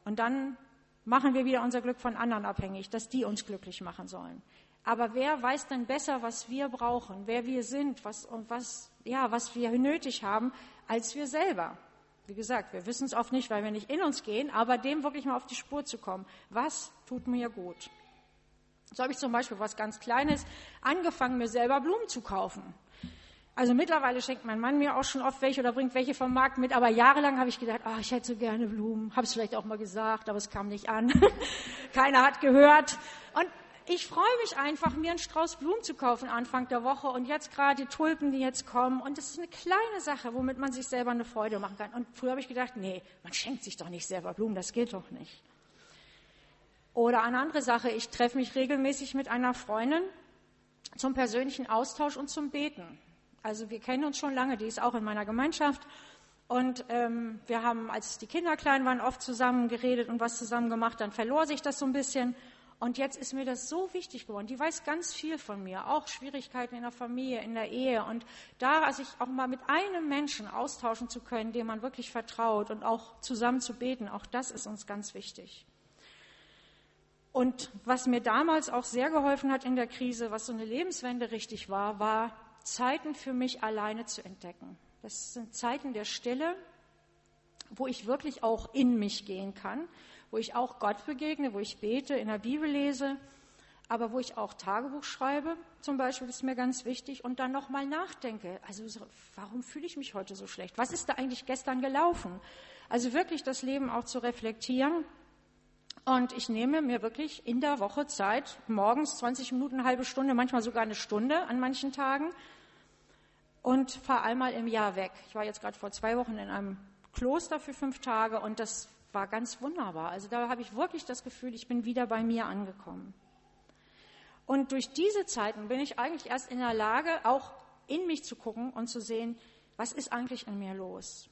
B: Und dann machen wir wieder unser Glück von anderen abhängig, dass die uns glücklich machen sollen. Aber wer weiß denn besser, was wir brauchen, wer wir sind, was und was, ja, was wir nötig haben, als wir selber? Wie gesagt, wir wissen es oft nicht, weil wir nicht in uns gehen, aber dem wirklich mal auf die Spur zu kommen. Was tut mir gut? So habe ich zum Beispiel was ganz Kleines angefangen, mir selber Blumen zu kaufen. Also mittlerweile schenkt mein Mann mir auch schon oft welche oder bringt welche vom Markt mit, aber jahrelang habe ich gedacht, ach, ich hätte so gerne Blumen. Habe es vielleicht auch mal gesagt, aber es kam nicht an. [LAUGHS] Keiner hat gehört. Und ich freue mich einfach, mir einen Strauß Blumen zu kaufen Anfang der Woche und jetzt gerade die Tulpen, die jetzt kommen. Und das ist eine kleine Sache, womit man sich selber eine Freude machen kann. Und früher habe ich gedacht, nee, man schenkt sich doch nicht selber Blumen, das geht doch nicht. Oder eine andere Sache, ich treffe mich regelmäßig mit einer Freundin zum persönlichen Austausch und zum Beten. Also wir kennen uns schon lange, die ist auch in meiner Gemeinschaft. Und ähm, wir haben, als die Kinder klein waren, oft zusammen geredet und was zusammen gemacht. Dann verlor sich das so ein bisschen. Und jetzt ist mir das so wichtig geworden. Die weiß ganz viel von mir, auch Schwierigkeiten in der Familie, in der Ehe. Und da sich auch mal mit einem Menschen austauschen zu können, dem man wirklich vertraut und auch zusammen zu beten, auch das ist uns ganz wichtig. Und was mir damals auch sehr geholfen hat in der Krise, was so eine Lebenswende richtig war, war Zeiten für mich alleine zu entdecken. Das sind Zeiten der Stille, wo ich wirklich auch in mich gehen kann, wo ich auch Gott begegne, wo ich bete, in der Bibel lese, aber wo ich auch Tagebuch schreibe, zum Beispiel, ist mir ganz wichtig, und dann nochmal nachdenke. Also, warum fühle ich mich heute so schlecht? Was ist da eigentlich gestern gelaufen? Also wirklich das Leben auch zu reflektieren. Und ich nehme mir wirklich in der Woche Zeit, morgens 20 Minuten, eine halbe Stunde, manchmal sogar eine Stunde an manchen Tagen und fahre einmal im Jahr weg. Ich war jetzt gerade vor zwei Wochen in einem Kloster für fünf Tage und das war ganz wunderbar. Also da habe ich wirklich das Gefühl, ich bin wieder bei mir angekommen. Und durch diese Zeiten bin ich eigentlich erst in der Lage, auch in mich zu gucken und zu sehen, was ist eigentlich in mir los?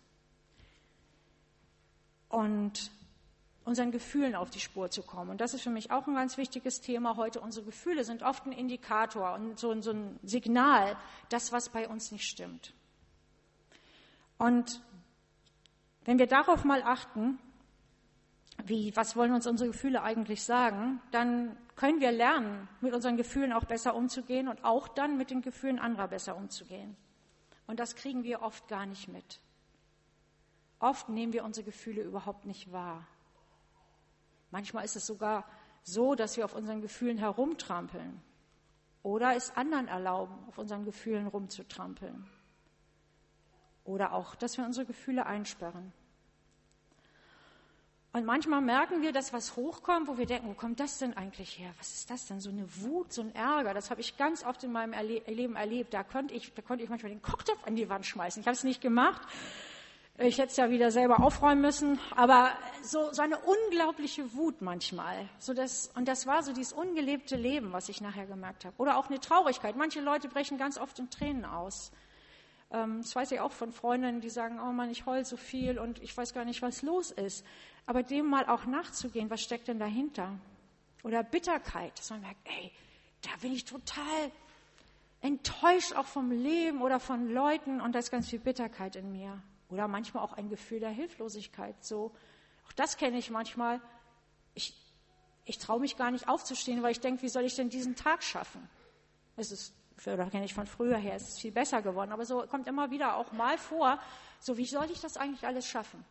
B: Und unseren Gefühlen auf die Spur zu kommen. Und das ist für mich auch ein ganz wichtiges Thema heute. Unsere Gefühle sind oft ein Indikator und so, ein Signal, das, was bei uns nicht stimmt. Und wenn wir darauf mal achten, wie, was wollen uns unsere Gefühle eigentlich sagen, dann können wir lernen, mit unseren Gefühlen auch besser umzugehen und auch dann mit den Gefühlen anderer besser umzugehen. Und das kriegen wir oft gar nicht mit. Oft nehmen wir unsere Gefühle überhaupt nicht wahr. Manchmal ist es sogar so, dass wir auf unseren Gefühlen herumtrampeln oder es anderen erlauben, auf unseren Gefühlen rumzutrampeln. Oder auch, dass wir unsere Gefühle einsperren. Und manchmal merken wir, dass was hochkommt, wo wir denken, wo kommt das denn eigentlich her? Was ist das denn? So eine Wut, so ein Ärger. Das habe ich ganz oft in meinem Erle Leben erlebt. Da konnte ich, da konnte ich manchmal den Kochtopf an die Wand schmeißen. Ich habe es nicht gemacht. Ich hätte es ja wieder selber aufräumen müssen, aber so, so eine unglaubliche Wut manchmal. So das, und das war so dieses ungelebte Leben, was ich nachher gemerkt habe. Oder auch eine Traurigkeit. Manche Leute brechen ganz oft in Tränen aus. Ähm, das weiß ich auch von Freundinnen, die sagen, oh Mann, ich heul so viel und ich weiß gar nicht, was los ist. Aber dem mal auch nachzugehen, was steckt denn dahinter? Oder Bitterkeit, dass man merkt, ey, da bin ich total enttäuscht auch vom Leben oder von Leuten und da ist ganz viel Bitterkeit in mir. Oder manchmal auch ein Gefühl der Hilflosigkeit. So, auch das kenne ich manchmal. Ich, ich traue mich gar nicht aufzustehen, weil ich denke, wie soll ich denn diesen Tag schaffen? Es ist, oder kenne ich von früher her, es ist viel besser geworden. Aber so kommt immer wieder auch mal vor, so wie soll ich das eigentlich alles schaffen?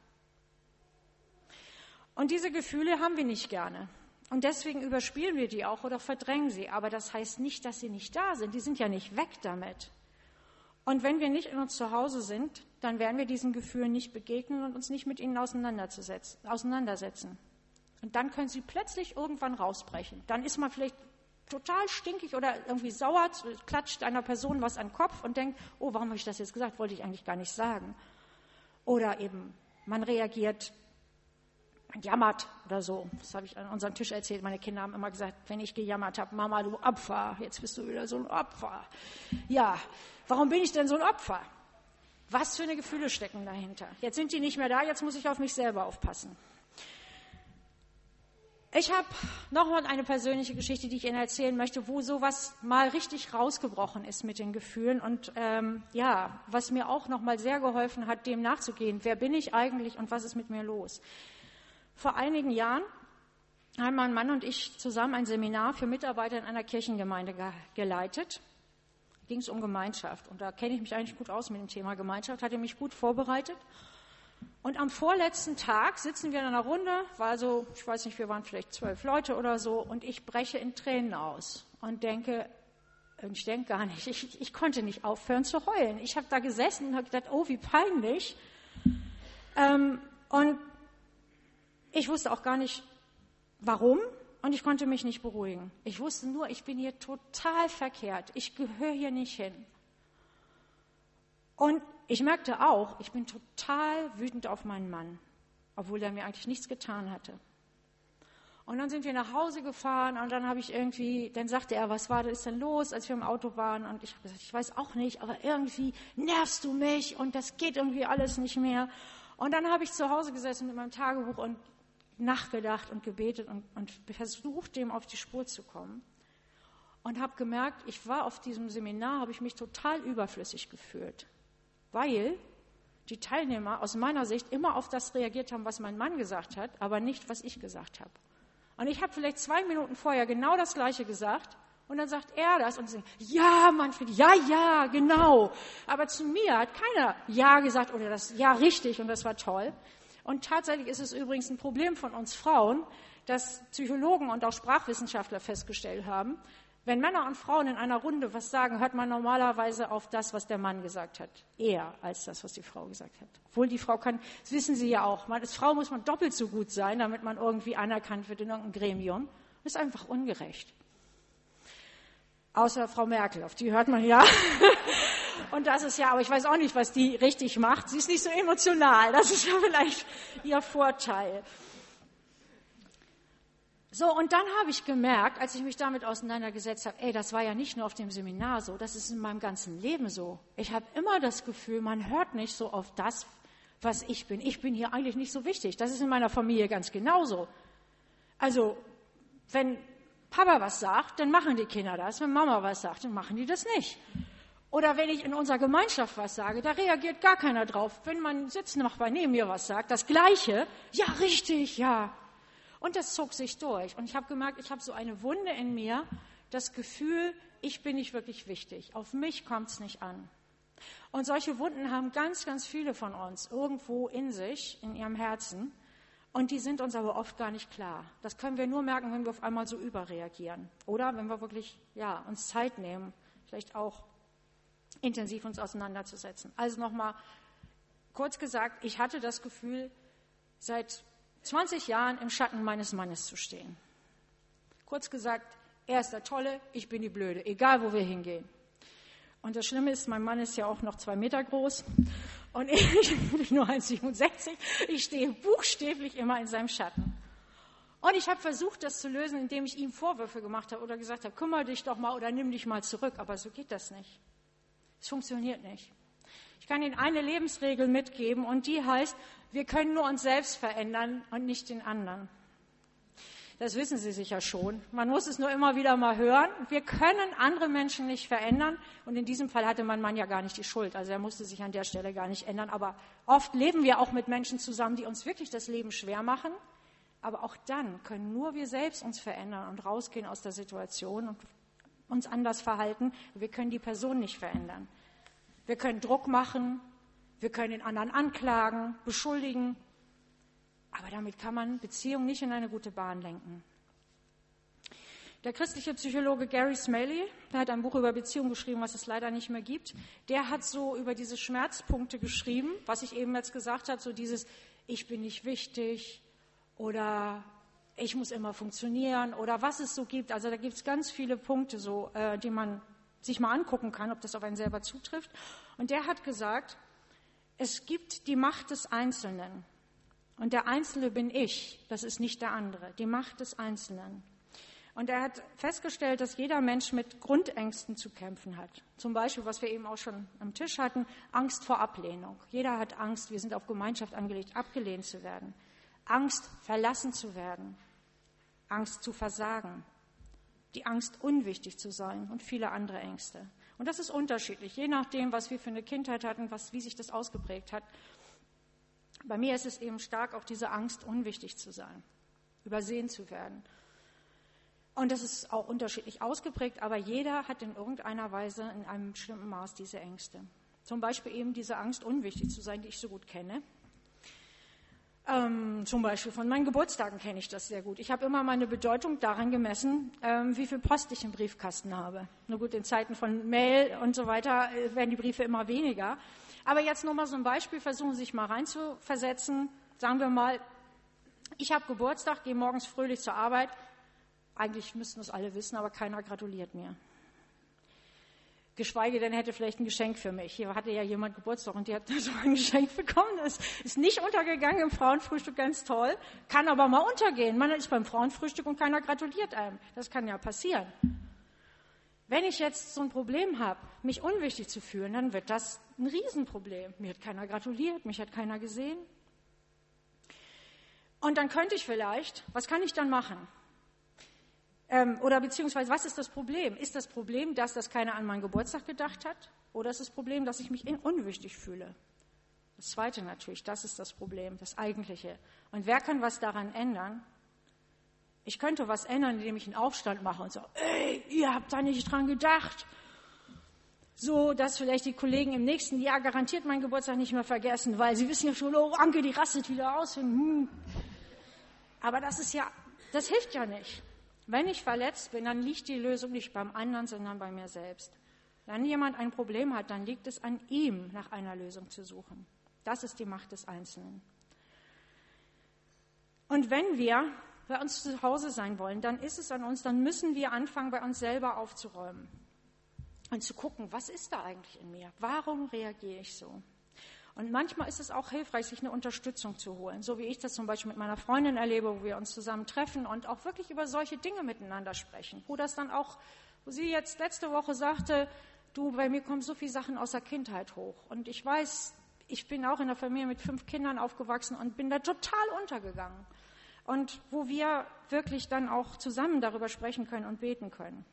B: Und diese Gefühle haben wir nicht gerne. Und deswegen überspielen wir die auch oder verdrängen sie. Aber das heißt nicht, dass sie nicht da sind. Die sind ja nicht weg damit. Und wenn wir nicht in uns zu Hause sind, dann werden wir diesen Gefühlen nicht begegnen und uns nicht mit ihnen auseinandersetzen. Und dann können sie plötzlich irgendwann rausbrechen. Dann ist man vielleicht total stinkig oder irgendwie sauer, klatscht einer Person was an den Kopf und denkt, oh, warum habe ich das jetzt gesagt? Wollte ich eigentlich gar nicht sagen. Oder eben, man reagiert, man jammert oder so. Das habe ich an unserem Tisch erzählt. Meine Kinder haben immer gesagt, wenn ich gejammert habe, Mama, du Opfer, jetzt bist du wieder so ein Opfer. Ja, Warum bin ich denn so ein Opfer? Was für eine Gefühle stecken dahinter? Jetzt sind die nicht mehr da, jetzt muss ich auf mich selber aufpassen. Ich habe nochmal eine persönliche Geschichte, die ich Ihnen erzählen möchte, wo sowas mal richtig rausgebrochen ist mit den Gefühlen und ähm, ja, was mir auch nochmal sehr geholfen hat, dem nachzugehen. Wer bin ich eigentlich und was ist mit mir los? Vor einigen Jahren haben mein Mann und ich zusammen ein Seminar für Mitarbeiter in einer Kirchengemeinde ge geleitet ging es um Gemeinschaft. Und da kenne ich mich eigentlich gut aus mit dem Thema Gemeinschaft, hatte mich gut vorbereitet. Und am vorletzten Tag sitzen wir in einer Runde, war so, ich weiß nicht, wir waren vielleicht zwölf Leute oder so, und ich breche in Tränen aus und denke, ich denke gar nicht, ich, ich konnte nicht aufhören zu heulen. Ich habe da gesessen und habe gedacht, oh, wie peinlich. Ähm, und ich wusste auch gar nicht, warum. Und ich konnte mich nicht beruhigen. Ich wusste nur, ich bin hier total verkehrt. Ich gehöre hier nicht hin. Und ich merkte auch, ich bin total wütend auf meinen Mann, obwohl er mir eigentlich nichts getan hatte. Und dann sind wir nach Hause gefahren und dann habe ich irgendwie, dann sagte er, was war ist denn los, als wir im Auto waren? Und ich habe gesagt, ich weiß auch nicht, aber irgendwie nervst du mich und das geht irgendwie alles nicht mehr. Und dann habe ich zu Hause gesessen mit meinem Tagebuch und nachgedacht und gebetet und, und versucht, dem auf die Spur zu kommen. Und habe gemerkt, ich war auf diesem Seminar, habe ich mich total überflüssig gefühlt, weil die Teilnehmer aus meiner Sicht immer auf das reagiert haben, was mein Mann gesagt hat, aber nicht, was ich gesagt habe. Und ich habe vielleicht zwei Minuten vorher genau das Gleiche gesagt Und dann sagt er das und sagt, ja, Manfred, ja, ja, genau. Aber zu mir hat keiner ja gesagt oder das ja richtig und das war toll. Und tatsächlich ist es übrigens ein Problem von uns Frauen, dass Psychologen und auch Sprachwissenschaftler festgestellt haben, wenn Männer und Frauen in einer Runde was sagen, hört man normalerweise auf das, was der Mann gesagt hat, eher als das, was die Frau gesagt hat. Obwohl die Frau kann, das wissen Sie ja auch, als Frau muss man doppelt so gut sein, damit man irgendwie anerkannt wird in irgendeinem Gremium. Das ist einfach ungerecht. Außer Frau Merkel, auf die hört man ja. [LAUGHS] Und das ist ja, aber ich weiß auch nicht, was die richtig macht. Sie ist nicht so emotional. Das ist ja vielleicht ihr Vorteil. So, und dann habe ich gemerkt, als ich mich damit auseinandergesetzt habe, ey, das war ja nicht nur auf dem Seminar so, das ist in meinem ganzen Leben so. Ich habe immer das Gefühl, man hört nicht so auf das, was ich bin. Ich bin hier eigentlich nicht so wichtig. Das ist in meiner Familie ganz genauso. Also, wenn Papa was sagt, dann machen die Kinder das. Wenn Mama was sagt, dann machen die das nicht. Oder wenn ich in unserer Gemeinschaft was sage, da reagiert gar keiner drauf. Wenn mein Sitznachbar neben mir was sagt, das Gleiche, ja, richtig, ja, und das zog sich durch. Und ich habe gemerkt, ich habe so eine Wunde in mir, das Gefühl, ich bin nicht wirklich wichtig. Auf mich kommt es nicht an. Und solche Wunden haben ganz, ganz viele von uns irgendwo in sich, in ihrem Herzen. Und die sind uns aber oft gar nicht klar. Das können wir nur merken, wenn wir auf einmal so überreagieren. Oder wenn wir wirklich ja, uns Zeit nehmen, vielleicht auch intensiv uns auseinanderzusetzen. Also nochmal kurz gesagt, ich hatte das Gefühl, seit 20 Jahren im Schatten meines Mannes zu stehen. Kurz gesagt, er ist der Tolle, ich bin die Blöde, egal wo wir hingehen. Und das Schlimme ist, mein Mann ist ja auch noch zwei Meter groß und [LAUGHS] ich bin nur 1,67. Ich stehe buchstäblich immer in seinem Schatten. Und ich habe versucht, das zu lösen, indem ich ihm Vorwürfe gemacht habe oder gesagt habe, kümmere dich doch mal oder nimm dich mal zurück. Aber so geht das nicht. Es funktioniert nicht. Ich kann Ihnen eine Lebensregel mitgeben und die heißt, wir können nur uns selbst verändern und nicht den anderen. Das wissen Sie sicher schon. Man muss es nur immer wieder mal hören. Wir können andere Menschen nicht verändern. Und in diesem Fall hatte mein Mann ja gar nicht die Schuld. Also er musste sich an der Stelle gar nicht ändern. Aber oft leben wir auch mit Menschen zusammen, die uns wirklich das Leben schwer machen. Aber auch dann können nur wir selbst uns verändern und rausgehen aus der Situation und uns anders verhalten. Wir können die Person nicht verändern. Wir können Druck machen, wir können den anderen anklagen, beschuldigen, aber damit kann man Beziehungen nicht in eine gute Bahn lenken. Der christliche Psychologe Gary Smalley, der hat ein Buch über Beziehungen geschrieben, was es leider nicht mehr gibt. Der hat so über diese Schmerzpunkte geschrieben, was ich eben jetzt gesagt habe, so dieses Ich bin nicht wichtig oder ich muss immer funktionieren oder was es so gibt. Also da gibt es ganz viele Punkte, so, äh, die man sich mal angucken kann, ob das auf einen selber zutrifft. Und der hat gesagt, es gibt die Macht des Einzelnen. Und der Einzelne bin ich, das ist nicht der andere, die Macht des Einzelnen. Und er hat festgestellt, dass jeder Mensch mit Grundängsten zu kämpfen hat. Zum Beispiel, was wir eben auch schon am Tisch hatten, Angst vor Ablehnung. Jeder hat Angst, wir sind auf Gemeinschaft angelegt, abgelehnt zu werden. Angst, verlassen zu werden. Angst zu versagen die Angst, unwichtig zu sein und viele andere Ängste. Und das ist unterschiedlich, je nachdem, was wir für eine Kindheit hatten, was, wie sich das ausgeprägt hat. Bei mir ist es eben stark auch diese Angst, unwichtig zu sein, übersehen zu werden. Und das ist auch unterschiedlich ausgeprägt, aber jeder hat in irgendeiner Weise in einem bestimmten Maß diese Ängste. Zum Beispiel eben diese Angst, unwichtig zu sein, die ich so gut kenne. Ähm, zum Beispiel von meinen Geburtstagen kenne ich das sehr gut. Ich habe immer meine Bedeutung daran gemessen, ähm, wie viel Post ich im Briefkasten habe. Nur gut, in Zeiten von Mail und so weiter äh, werden die Briefe immer weniger. Aber jetzt nur mal so ein Beispiel, versuchen Sie sich mal reinzuversetzen. Sagen wir mal, ich habe Geburtstag, gehe morgens fröhlich zur Arbeit. Eigentlich müssten es alle wissen, aber keiner gratuliert mir geschweige denn hätte vielleicht ein Geschenk für mich. Hier hatte ja jemand Geburtstag und die hat [LAUGHS] so ein Geschenk bekommen. Das ist nicht untergegangen im Frauenfrühstück, ganz toll. Kann aber mal untergehen. Man ist beim Frauenfrühstück und keiner gratuliert einem. Das kann ja passieren. Wenn ich jetzt so ein Problem habe, mich unwichtig zu fühlen, dann wird das ein Riesenproblem. Mir hat keiner gratuliert, mich hat keiner gesehen. Und dann könnte ich vielleicht, was kann ich dann machen? Ähm, oder beziehungsweise, was ist das Problem? Ist das Problem, dass das keiner an meinen Geburtstag gedacht hat? Oder ist das Problem, dass ich mich unwichtig fühle? Das Zweite natürlich, das ist das Problem, das Eigentliche. Und wer kann was daran ändern? Ich könnte was ändern, indem ich einen Aufstand mache und so, ey, ihr habt da nicht dran gedacht. So, dass vielleicht die Kollegen im nächsten Jahr garantiert meinen Geburtstag nicht mehr vergessen, weil sie wissen ja schon, oh, Anke, die rastet wieder aus. Hm. Aber das ist ja, das hilft ja nicht. Wenn ich verletzt bin, dann liegt die Lösung nicht beim anderen, sondern bei mir selbst. Wenn jemand ein Problem hat, dann liegt es an ihm, nach einer Lösung zu suchen. Das ist die Macht des Einzelnen. Und wenn wir bei uns zu Hause sein wollen, dann ist es an uns, dann müssen wir anfangen, bei uns selber aufzuräumen und zu gucken, was ist da eigentlich in mir? Warum reagiere ich so? Und manchmal ist es auch hilfreich, sich eine Unterstützung zu holen, so wie ich das zum Beispiel mit meiner Freundin erlebe, wo wir uns zusammen treffen und auch wirklich über solche Dinge miteinander sprechen, wo das dann auch, wo sie jetzt letzte Woche sagte, du, bei mir kommen so viele Sachen aus der Kindheit hoch und ich weiß, ich bin auch in der Familie mit fünf Kindern aufgewachsen und bin da total untergegangen. Und wo wir wirklich dann auch zusammen darüber sprechen können und beten können.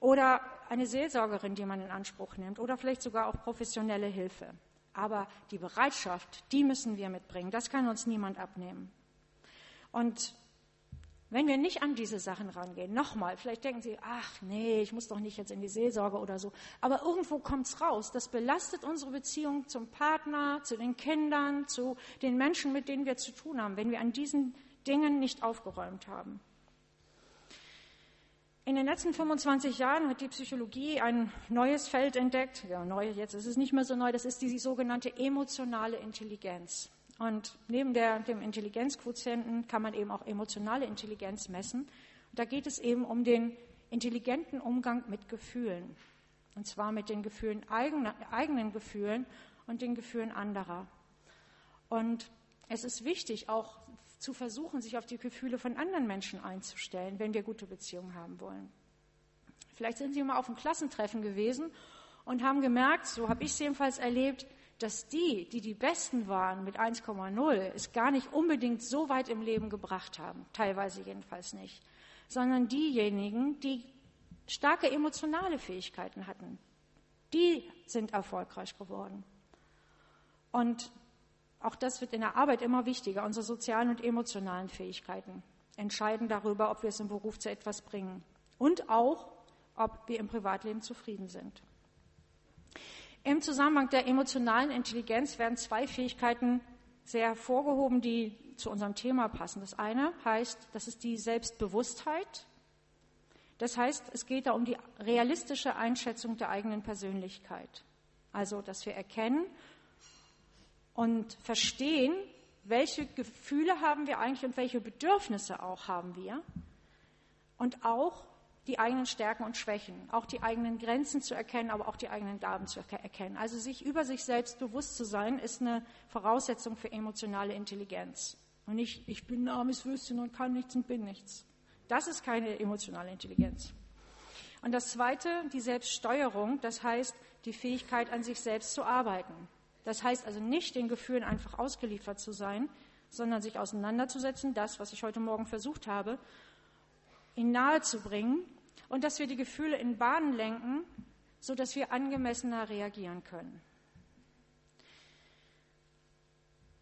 B: Oder eine Seelsorgerin, die man in Anspruch nimmt. Oder vielleicht sogar auch professionelle Hilfe. Aber die Bereitschaft, die müssen wir mitbringen. Das kann uns niemand abnehmen. Und wenn wir nicht an diese Sachen rangehen, nochmal, vielleicht denken Sie, ach nee, ich muss doch nicht jetzt in die Seelsorge oder so, aber irgendwo kommt es raus. Das belastet unsere Beziehung zum Partner, zu den Kindern, zu den Menschen, mit denen wir zu tun haben, wenn wir an diesen Dingen nicht aufgeräumt haben. In den letzten 25 Jahren hat die Psychologie ein neues Feld entdeckt. Ja, neu, jetzt ist es nicht mehr so neu. Das ist die sogenannte emotionale Intelligenz. Und neben der, dem Intelligenzquotienten kann man eben auch emotionale Intelligenz messen. Da geht es eben um den intelligenten Umgang mit Gefühlen. Und zwar mit den Gefühlen eigener, eigenen Gefühlen und den Gefühlen anderer. Und es ist wichtig, auch zu versuchen, sich auf die Gefühle von anderen Menschen einzustellen, wenn wir gute Beziehungen haben wollen. Vielleicht sind Sie mal auf einem Klassentreffen gewesen und haben gemerkt, so habe ich es jedenfalls erlebt, dass die, die die Besten waren mit 1,0, es gar nicht unbedingt so weit im Leben gebracht haben, teilweise jedenfalls nicht, sondern diejenigen, die starke emotionale Fähigkeiten hatten, die sind erfolgreich geworden. Und auch das wird in der Arbeit immer wichtiger. Unsere sozialen und emotionalen Fähigkeiten entscheiden darüber, ob wir es im Beruf zu etwas bringen und auch, ob wir im Privatleben zufrieden sind. Im Zusammenhang der emotionalen Intelligenz werden zwei Fähigkeiten sehr hervorgehoben, die zu unserem Thema passen. Das eine heißt, das ist die Selbstbewusstheit. Das heißt, es geht da um die realistische Einschätzung der eigenen Persönlichkeit. Also, dass wir erkennen, und verstehen, welche Gefühle haben wir eigentlich und welche Bedürfnisse auch haben wir. Und auch die eigenen Stärken und Schwächen, auch die eigenen Grenzen zu erkennen, aber auch die eigenen Gaben zu erkennen. Also sich über sich selbst bewusst zu sein, ist eine Voraussetzung für emotionale Intelligenz. Und nicht, ich bin ein armes Würstchen und kann nichts und bin nichts. Das ist keine emotionale Intelligenz. Und das Zweite, die Selbststeuerung, das heißt die Fähigkeit, an sich selbst zu arbeiten. Das heißt also nicht, den Gefühlen einfach ausgeliefert zu sein, sondern sich auseinanderzusetzen, das, was ich heute Morgen versucht habe, ihn nahe zu bringen und dass wir die Gefühle in Bahnen lenken, sodass wir angemessener reagieren können.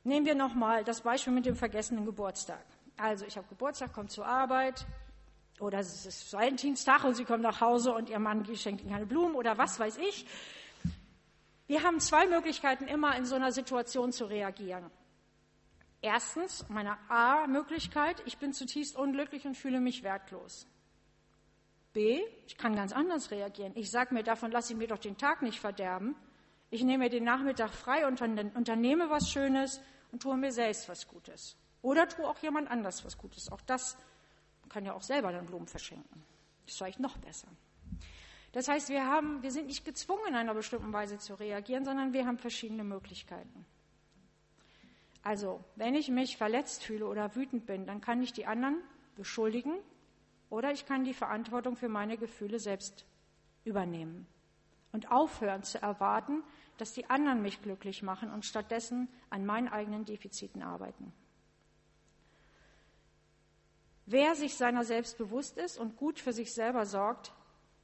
B: Nehmen wir nochmal das Beispiel mit dem vergessenen Geburtstag. Also ich habe Geburtstag, komme zur Arbeit oder es ist Valentinstag und Sie kommen nach Hause und Ihr Mann schenkt Ihnen keine Blumen oder was weiß ich. Wir haben zwei Möglichkeiten, immer in so einer Situation zu reagieren. Erstens, meine A-Möglichkeit, ich bin zutiefst unglücklich und fühle mich wertlos. B, ich kann ganz anders reagieren. Ich sage mir, davon lasse ich mir doch den Tag nicht verderben. Ich nehme mir den Nachmittag frei und unternehme was Schönes und tue mir selbst was Gutes. Oder tue auch jemand anders was Gutes. Auch das man kann ja auch selber dann Blumen verschenken. Das ist vielleicht noch besser. Das heißt, wir, haben, wir sind nicht gezwungen, in einer bestimmten Weise zu reagieren, sondern wir haben verschiedene Möglichkeiten. Also, wenn ich mich verletzt fühle oder wütend bin, dann kann ich die anderen beschuldigen oder ich kann die Verantwortung für meine Gefühle selbst übernehmen und aufhören zu erwarten, dass die anderen mich glücklich machen und stattdessen an meinen eigenen Defiziten arbeiten. Wer sich seiner selbst bewusst ist und gut für sich selber sorgt,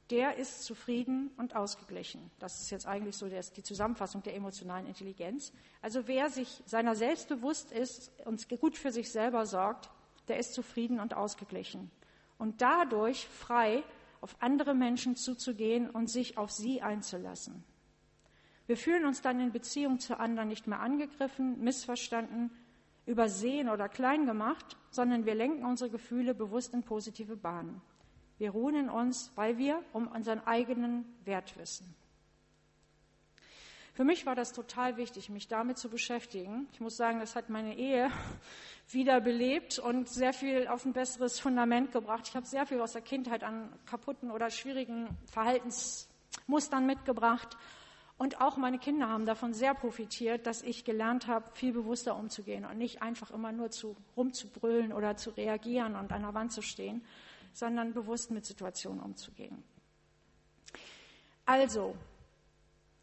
B: der ist zufrieden und ausgeglichen. Das ist jetzt eigentlich so die Zusammenfassung der emotionalen Intelligenz. Also wer sich seiner selbst bewusst ist und gut für sich selber sorgt, der ist zufrieden und ausgeglichen. Und dadurch frei auf andere Menschen zuzugehen und sich auf sie einzulassen. Wir fühlen uns dann in Beziehung zu anderen nicht mehr angegriffen, missverstanden, übersehen oder klein gemacht, sondern wir lenken unsere Gefühle bewusst in positive Bahnen. Wir ruhen in uns, weil wir um unseren eigenen Wert wissen. Für mich war das total wichtig, mich damit zu beschäftigen. Ich muss sagen, das hat meine Ehe [LAUGHS] wiederbelebt und sehr viel auf ein besseres Fundament gebracht. Ich habe sehr viel aus der Kindheit an kaputten oder schwierigen Verhaltensmustern mitgebracht. Und auch meine Kinder haben davon sehr profitiert, dass ich gelernt habe, viel bewusster umzugehen und nicht einfach immer nur zu, rumzubrüllen oder zu reagieren und an der Wand zu stehen, sondern bewusst mit Situationen umzugehen. Also,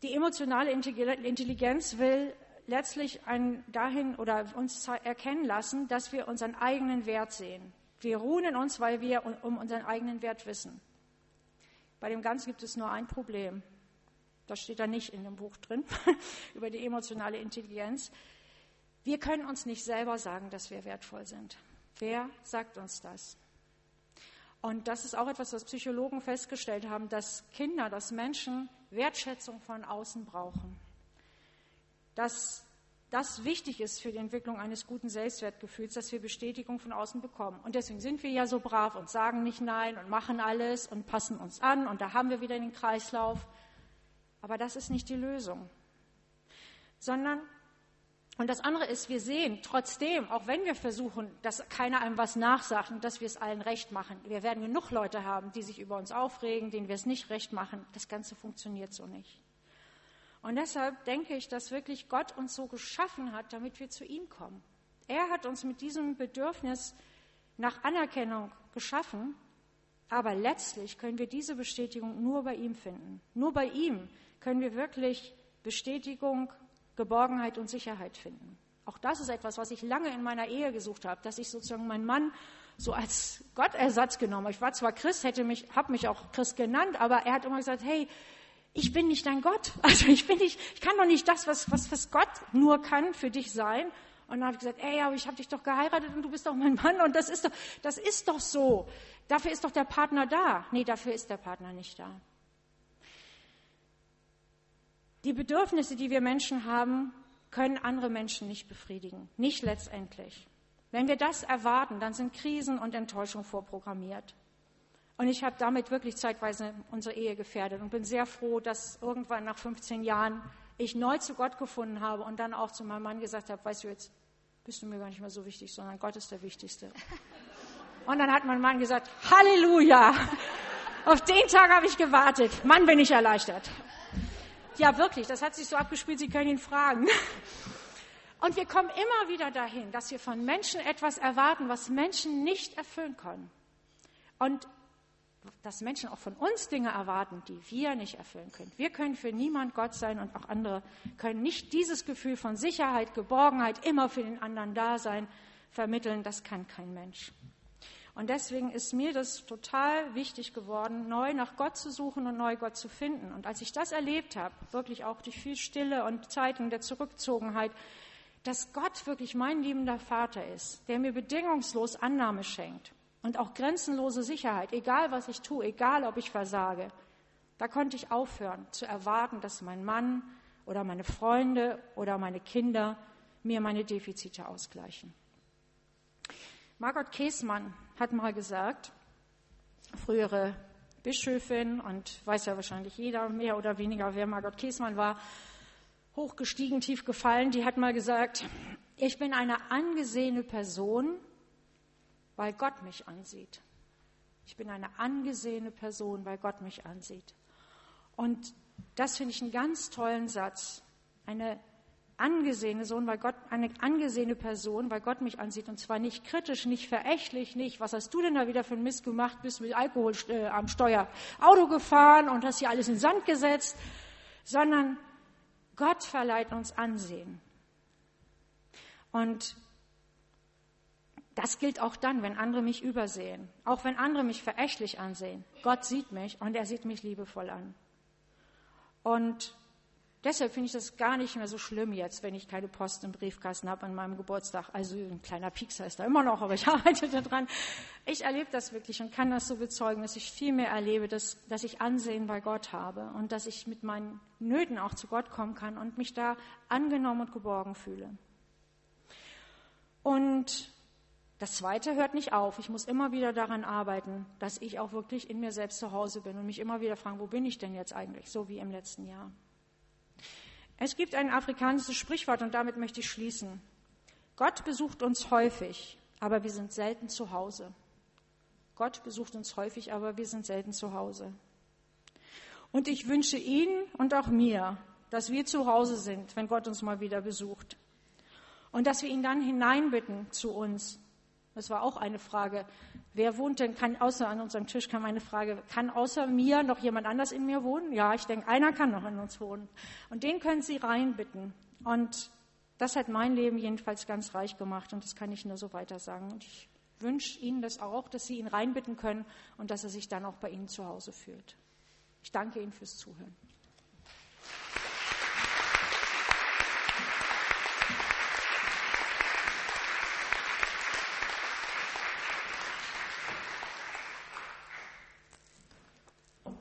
B: die emotionale Intelligenz will letztlich ein, dahin oder uns erkennen lassen, dass wir unseren eigenen Wert sehen. Wir ruhen in uns, weil wir um unseren eigenen Wert wissen. Bei dem Ganzen gibt es nur ein Problem. Das steht da nicht in dem Buch drin [LAUGHS] über die emotionale Intelligenz. Wir können uns nicht selber sagen, dass wir wertvoll sind. Wer sagt uns das? Und das ist auch etwas, was Psychologen festgestellt haben, dass Kinder, dass Menschen Wertschätzung von außen brauchen. Dass das wichtig ist für die Entwicklung eines guten Selbstwertgefühls, dass wir Bestätigung von außen bekommen. Und deswegen sind wir ja so brav und sagen nicht Nein und machen alles und passen uns an. Und da haben wir wieder den Kreislauf. Aber das ist nicht die Lösung. Sondern und das andere ist, wir sehen trotzdem, auch wenn wir versuchen, dass keiner einem was nachsagt und dass wir es allen recht machen, wir werden genug Leute haben, die sich über uns aufregen, denen wir es nicht recht machen. Das Ganze funktioniert so nicht. Und deshalb denke ich, dass wirklich Gott uns so geschaffen hat, damit wir zu ihm kommen. Er hat uns mit diesem Bedürfnis nach Anerkennung geschaffen, aber letztlich können wir diese Bestätigung nur bei ihm finden. Nur bei ihm können wir wirklich Bestätigung Geborgenheit und Sicherheit finden. Auch das ist etwas, was ich lange in meiner Ehe gesucht habe, dass ich sozusagen meinen Mann so als Gottersatz genommen habe. Ich war zwar Christ, hätte mich, habe mich auch Christ genannt, aber er hat immer gesagt, hey, ich bin nicht dein Gott. [LAUGHS] Also ich bin nicht, ich kann doch nicht das, was, was, was Gott nur kann für dich sein. Und dann habe ich gesagt, ey, aber ich habe dich doch geheiratet und du bist doch mein Mann und das ist doch, das ist doch so. Dafür ist doch der Partner da. Nee, dafür ist der Partner nicht da. Die Bedürfnisse, die wir Menschen haben, können andere Menschen nicht befriedigen, nicht letztendlich. Wenn wir das erwarten, dann sind Krisen und Enttäuschung vorprogrammiert. Und ich habe damit wirklich zeitweise unsere Ehe gefährdet und bin sehr froh, dass irgendwann nach 15 Jahren ich neu zu Gott gefunden habe und dann auch zu meinem Mann gesagt habe, weißt du, jetzt bist du mir gar nicht mehr so wichtig, sondern Gott ist der Wichtigste. [LAUGHS] Und dann hat mein Mann gesagt, Halleluja, auf den Tag habe ich gewartet. Mann, bin ich erleichtert. Ja, wirklich, das hat sich so abgespielt, Sie können ihn fragen. [LAUGHS] Und wir kommen immer wieder dahin, dass wir von Menschen etwas erwarten, was Menschen nicht erfüllen können. Und dass Menschen auch von uns Dinge erwarten, die wir nicht erfüllen können. Wir können für niemand Gott sein und auch andere können nicht dieses Gefühl von Sicherheit, Geborgenheit, immer für den anderen da sein, vermitteln. Das kann kein Mensch. Und deswegen ist mir das total wichtig geworden, neu nach Gott zu suchen und neu Gott zu finden. Und als ich das erlebt habe, wirklich auch durch viel Stille und Zeiten der Zurückgezogenheit, dass Gott wirklich mein liebender Vater ist, der mir bedingungslos Annahme schenkt und auch grenzenlose Sicherheit, egal was ich tue, egal ob ich versage, da konnte ich aufhören zu erwarten, dass mein Mann oder meine Freunde oder meine Kinder mir meine Defizite ausgleichen. Margot Käßmann hat mal gesagt, frühere Bischöfin und weiß ja wahrscheinlich jeder mehr oder weniger, wer Margot Käßmann war, hochgestiegen, tief gefallen, die hat mal gesagt, ich bin eine angesehene Person, weil Gott mich ansieht. Ich bin eine angesehene Person, weil Gott mich ansieht. Und das finde ich einen ganz tollen Satz. Eine angesehene Sohn, weil Gott eine angesehene Person, weil Gott mich ansieht und zwar nicht kritisch, nicht verächtlich, nicht, was hast du denn da wieder für ein Mist gemacht, bist mit Alkohol äh, am Steuer Auto gefahren und hast hier alles in Sand gesetzt, sondern Gott verleiht uns Ansehen. Und das gilt auch dann, wenn andere mich übersehen, auch wenn andere mich verächtlich ansehen. Gott sieht mich und er sieht mich liebevoll an. Und Deshalb finde ich das gar nicht mehr so schlimm jetzt, wenn ich keine Post im Briefkasten habe an meinem Geburtstag. Also ein kleiner Piekser ist da immer noch, aber ich [LAUGHS] arbeite daran. Ich erlebe das wirklich und kann das so bezeugen, dass ich viel mehr erlebe, dass, dass ich Ansehen bei Gott habe und dass ich mit meinen Nöten auch zu Gott kommen kann und mich da angenommen und geborgen fühle. Und das Zweite hört nicht auf. Ich muss immer wieder daran arbeiten, dass ich auch wirklich in mir selbst zu Hause bin und mich immer wieder fragen, wo bin ich denn jetzt eigentlich, so wie im letzten Jahr. Es gibt ein afrikanisches Sprichwort und damit möchte ich schließen. Gott besucht uns häufig, aber wir sind selten zu Hause. Gott besucht uns häufig, aber wir sind selten zu Hause. Und ich wünsche Ihnen und auch mir, dass wir zu Hause sind, wenn Gott uns mal wieder besucht. Und dass wir ihn dann hineinbitten zu uns das war auch eine Frage. Wer wohnt denn, kann außer an unserem Tisch kam eine Frage, kann außer mir noch jemand anders in mir wohnen? Ja, ich denke, einer kann noch in uns wohnen. Und den können Sie reinbitten. Und das hat mein Leben jedenfalls ganz reich gemacht und das kann ich nur so weiter sagen. Und ich wünsche Ihnen das auch, dass Sie ihn reinbitten können und dass er sich dann auch bei Ihnen zu Hause fühlt. Ich danke Ihnen fürs Zuhören.